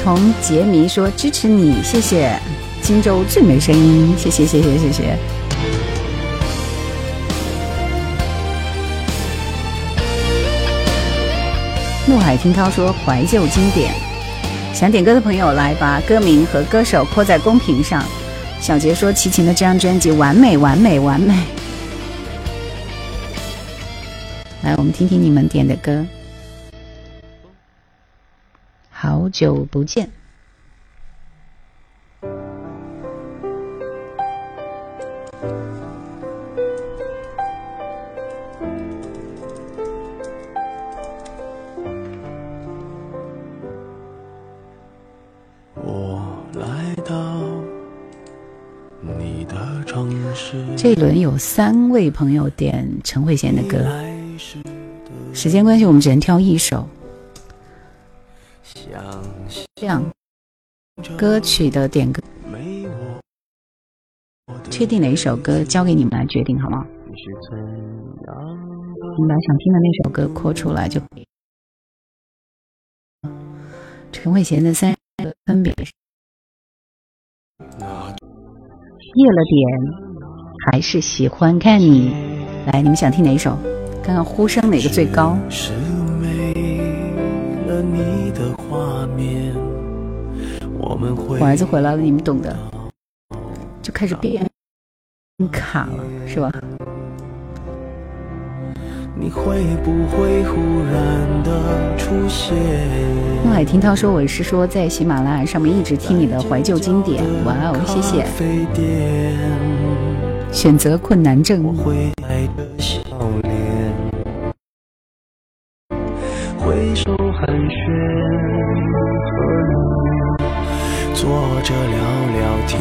从杰迷说支持你，谢谢。荆州最美声音，谢谢谢谢谢谢。怒海听涛说怀旧经典，想点歌的朋友来把歌名和歌手泼在公屏上。小杰说齐秦的这张专辑完美完美完美。来，我们听听你们点的歌。好久不见。这轮有三位朋友点陈慧娴的歌，时间关系，我们只能挑一首。这样，歌曲的点歌，确定哪一首歌交给你们来决定，好吗？你把想听的那首歌扩出来就可以。陈慧娴的三个分别是：夜了点。还是喜欢看你，来，你们想听哪一首？看看呼声哪个最高。我儿子回来了，你们懂的，就开始变卡了，是吧？你会不会忽然的出现？孟海听涛说：“我是说在喜马拉雅上面一直听你的怀旧经典。”哇哦，谢谢。选择困难症。寒暄，和你坐着聊聊天。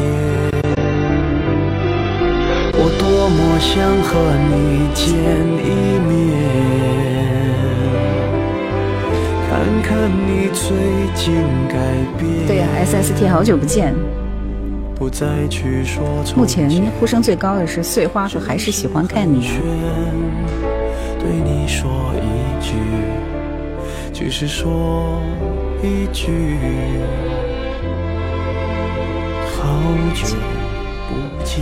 我多么想和你见一面，看看你最近改变。对呀，SST 好久不见。目前呼声最高的是碎花和还是喜欢看你。对你说一句，只是说一句，好久不见。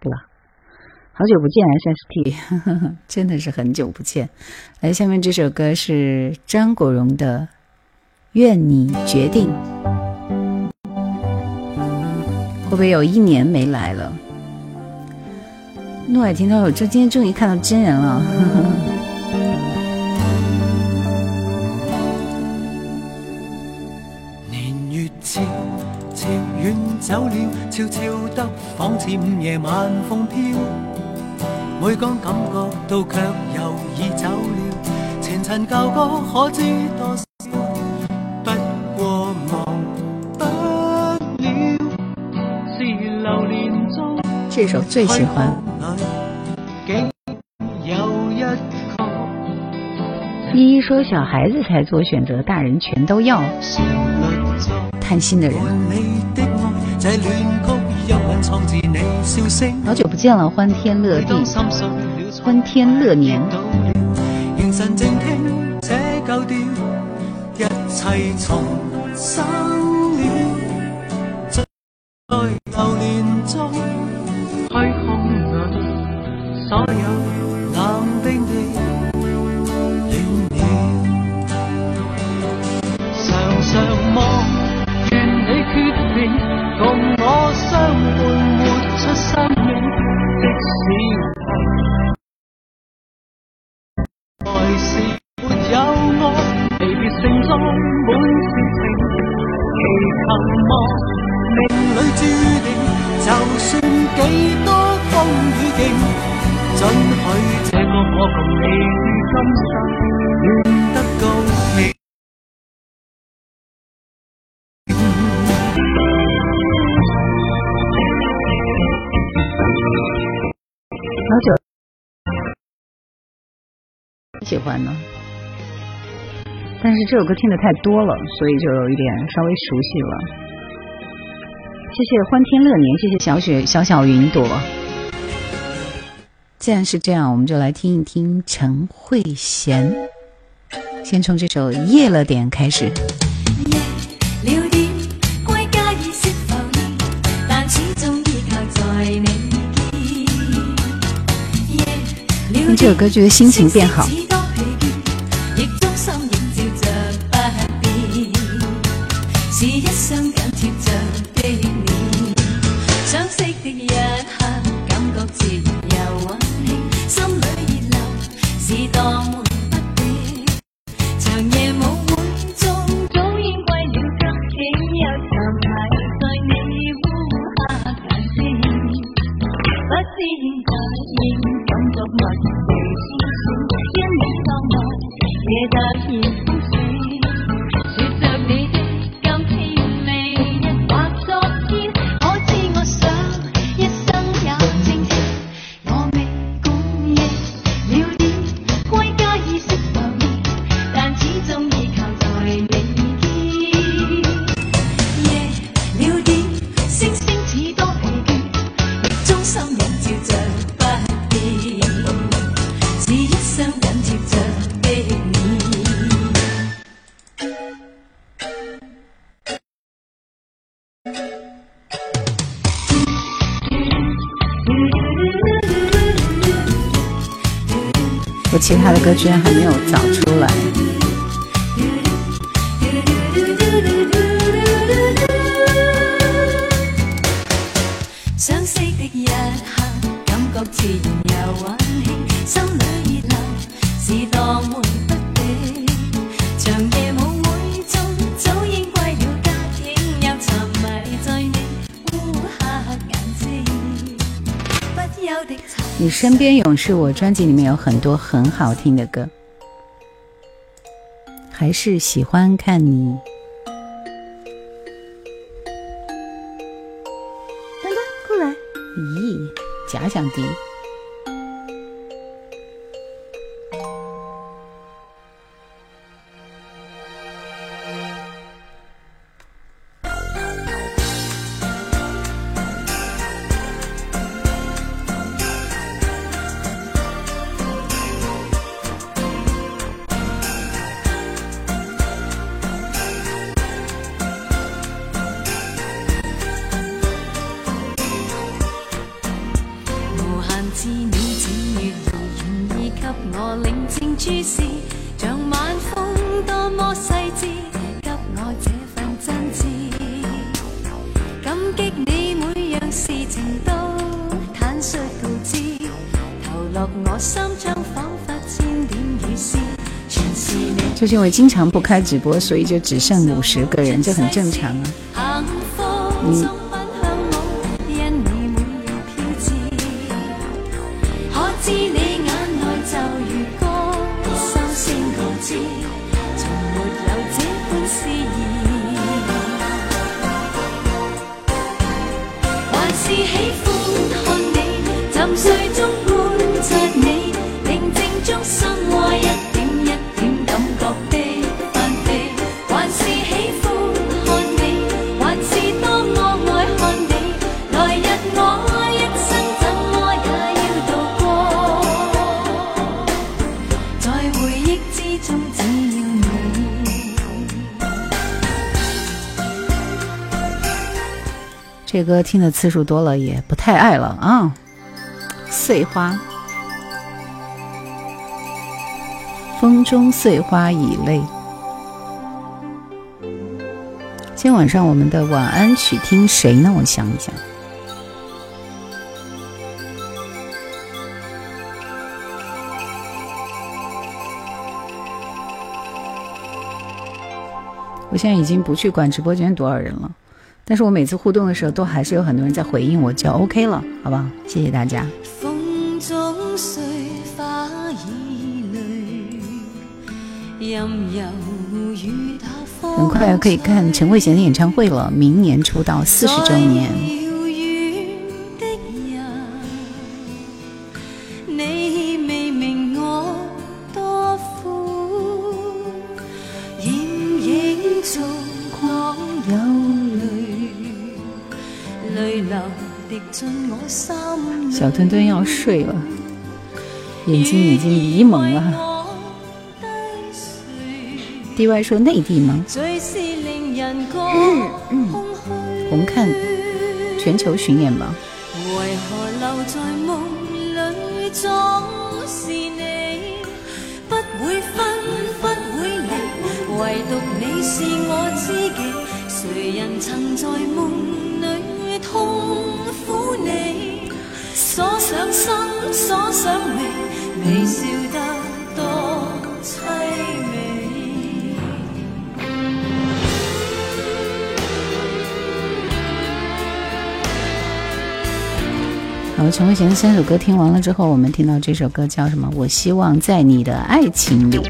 对吧？好久不见，SST，真的是很久不见。来，下面这首歌是张国荣的《愿你决定》，会不会有一年没来了？怒海听到我这今天终于看到真人了。年月悄悄远走了，悄悄得仿似午夜晚风飘。每当感觉到，却又已走了。前尘旧歌，可知多少？这首最喜欢。依依说：“小孩子才做选择，大人全都要。”贪心的人。好久不见了，欢天乐地，欢天乐年。Sorry. you. 喜欢呢，但是这首歌听的太多了，所以就有一点稍微熟悉了。谢谢欢天乐年，谢谢小雪小小云朵。既然是这样，我们就来听一听陈慧娴，先从这首《夜了点》开始。夜了點，歸家已識浮現，但始終依靠在你肩。夜了聽這首歌觉得心情变好其他的歌居然还没有找出你身边勇士我专辑里面有很多很好听的歌，还是喜欢看你。丹丹，过来。咦，假想敵。因为经常不开直播，所以就只剩五十个人，这很正常啊。歌听的次数多了，也不太爱了啊。碎花，风中碎花已泪。今晚上我们的晚安曲听谁呢？我想一想。我现在已经不去管直播间多少人了，但是我每次互动的时候，都还是有很多人在回应我，就 OK 了，好不好？謝謝大家。风中碎花已淚，任由雨打風。很快可以看陈慧娴的演唱会了，明年出道四十周年。淚流滴進我心裏。小墩墩要睡了，眼睛已经迷蒙了。D Y 说内地吗？我们看全球巡演吧。为何留在梦里总是你？不会分，不会离，唯独你是我知己。谁人曾在梦所想生，所想微，微笑得多凄美。好，陈慧娴三首歌听完了之后，我们听到这首歌叫什么？我希望在你的爱情里。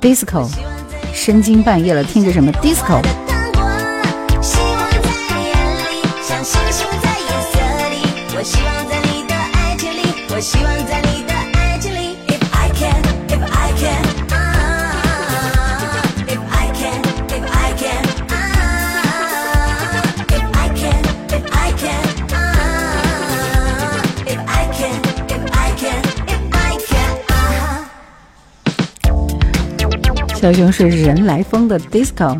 disco，深更半夜了，听着什么 disco？小熊是人来疯的 disco。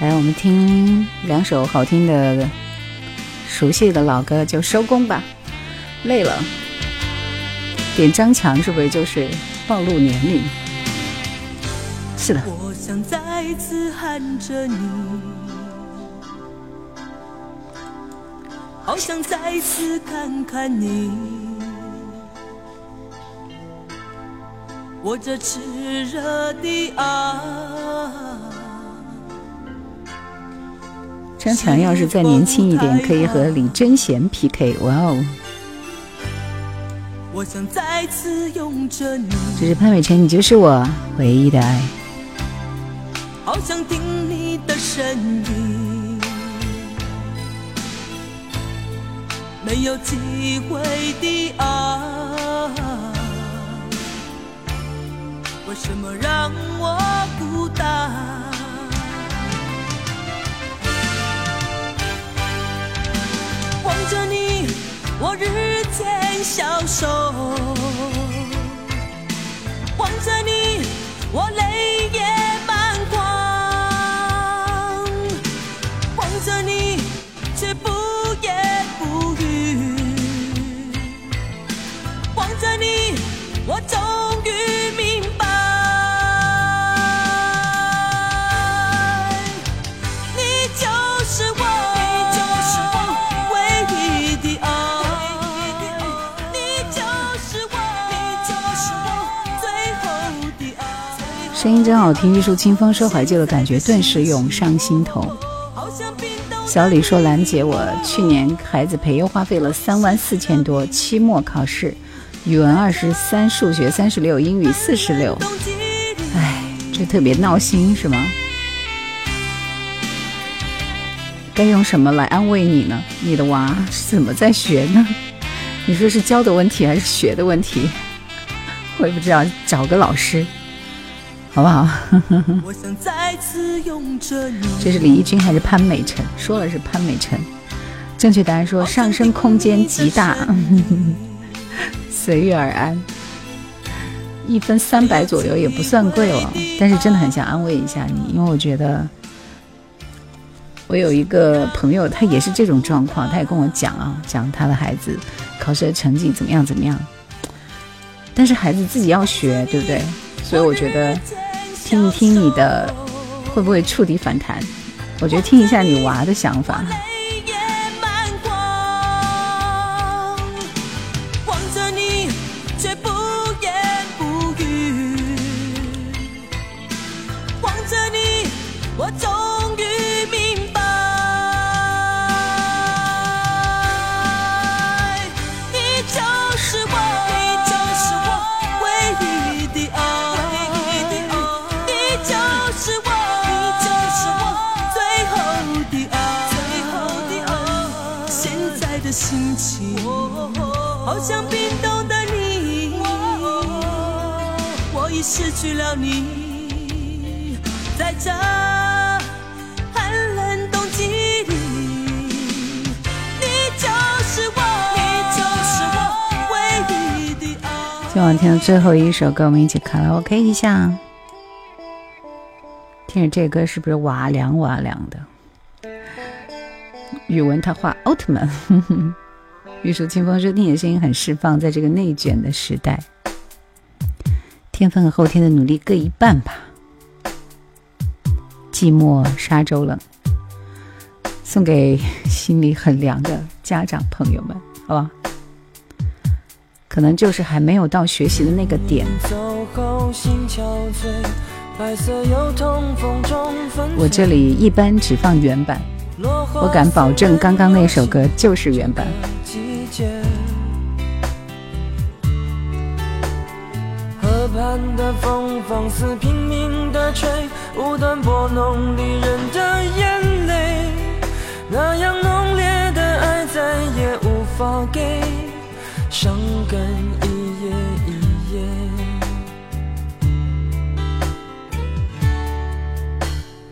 来，我们听两首好听的、熟悉的老歌就收工吧。累了，点张强是不是就是暴露年龄？是的，我想再次喊着你，好想再次看看你，我这炽热的爱。张强要是再年轻一点，可以和李贞贤 PK。哇哦！我想再次拥着你，这是潘伟辰，你就是我唯一的爱。好想听你的声音，没有机会的爱，为什么让我孤单？望着你，我日渐消瘦。望着你，我泪眼满眶。望着你，却不言不语。望着你，我终于明声音真好听，一树清风，说怀旧的感觉顿时涌上心头。小李说：“兰姐，我去年孩子培优花费了三万四千多，期末考试，语文二十三，数学三十六，英语四十六。冻结里唉，这特别闹心是吗？该用什么来安慰你呢？你的娃是怎么在学呢？你说是教的问题还是学的问题？我也不知道，找个老师，好不好？我想再次拥着你。这是李翊君还是潘美辰？说了是潘美辰。正确答案说上升空间极大，随遇而安。一分三百左右也不算贵了，但是真的很想安慰一下你，因为我觉得我有一个朋友，他也是这种状况，他也跟我讲啊，讲他的孩子考试的成绩怎么样怎么样，但是孩子自己要学，对不对？所以我觉得听一听你的会不会触底反弹，我觉得听一下你娃的想法。好像冰冻的你。我已失去了你，在这寒冷冬季里，你就是我，你就是我唯一的爱。今晚听的最后一首歌，我们一起卡拉 OK 一下。听着这歌是不是哇凉哇凉的？语文他画奥特曼，哼哼。玉树清风说：“你的声音很释放，在这个内卷的时代，天分和后天的努力各一半吧。寂寞沙洲冷，送给心里很凉的家长朋友们，好吧？可能就是还没有到学习的那个点。我这里一般只放原版，我敢保证刚刚那首歌就是原版。夜。河畔的风放肆拼命的吹，无端拨弄离人的眼泪。那样浓烈的爱再也无法给，伤感一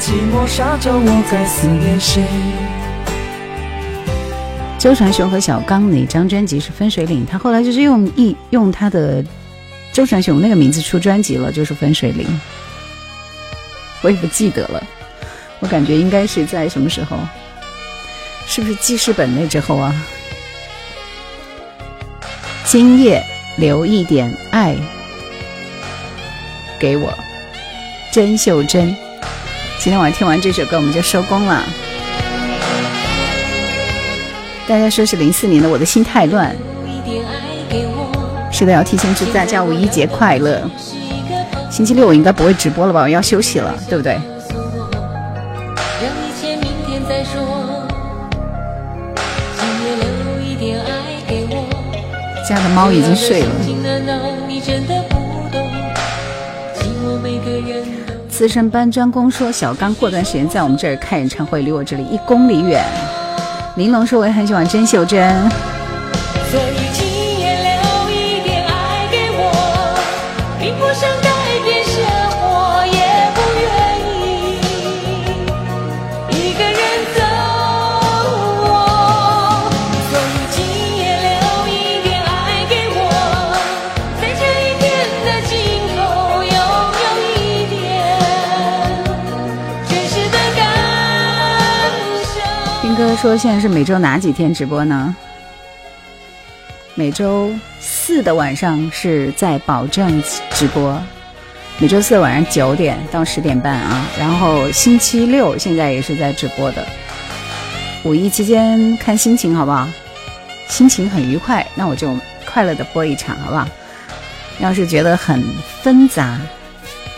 寂寞沙洲，我该思念谁？周传雄和小刚哪张专辑是《分水岭》？他后来就是用一用他的周传雄那个名字出专辑了，就是《分水岭》。我也不记得了，我感觉应该是在什么时候？是不是记事本那之后啊？今夜留一点爱给我，甄秀珍。今天晚上听完这首歌，我们就收工了。大家说是零四年的《我的心太乱》，是的，要提前祝大家五一节快乐。星期六我应该不会直播了吧？我要休息了，对不对？家的猫已经睡了。资深搬砖工说，小刚过段时间在我们这儿开演唱会，离我这里一公里远。玲珑说我也很喜欢甄秀珍。所以说现在是每周哪几天直播呢？每周四的晚上是在保证直播，每周四晚上九点到十点半啊。然后星期六现在也是在直播的。五一期间看心情好不好？心情很愉快，那我就快乐的播一场好不好？要是觉得很纷杂、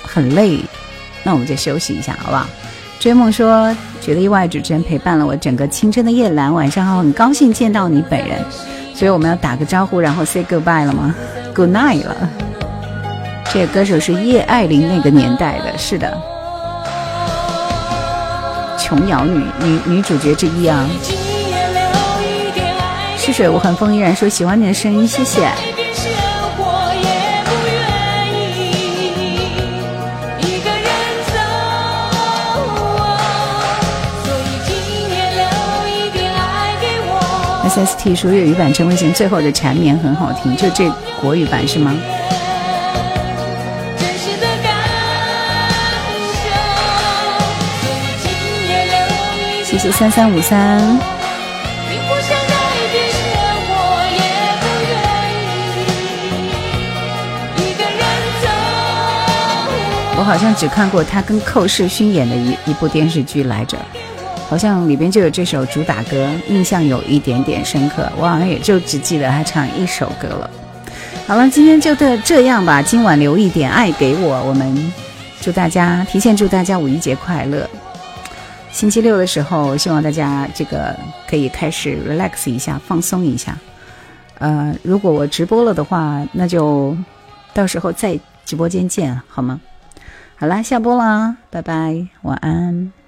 很累，那我们就休息一下好不好？追梦说觉得意外主持人陪伴了我整个青春的夜阑，晚上好，很高兴见到你本人。所以我们要打个招呼，然后 say goodbye 了吗？Good night 了。这个歌手是叶爱玲那个年代的，是的，琼瑶女女女主角之一啊。逝水无痕风依然说喜欢你的声音，谢谢。SST 说粤语版陈慧娴最后的缠绵很好听，就这国语版是吗？谢谢三三五三。我好像只看过他跟寇世勋演的一一部电视剧来着，好像里边就有这首主打歌，印象有一点点深刻。我好像也就只记得他唱一首歌了。好了，今天就这这样吧，今晚留一点爱给我，我们祝大家提前祝大家五一节快乐。星期六的时候，希望大家这个可以开始 relax 一下，放松一下。呃，如果我直播了的话，那就到时候在直播间见，好吗？好啦，下播啦，拜拜，晚安。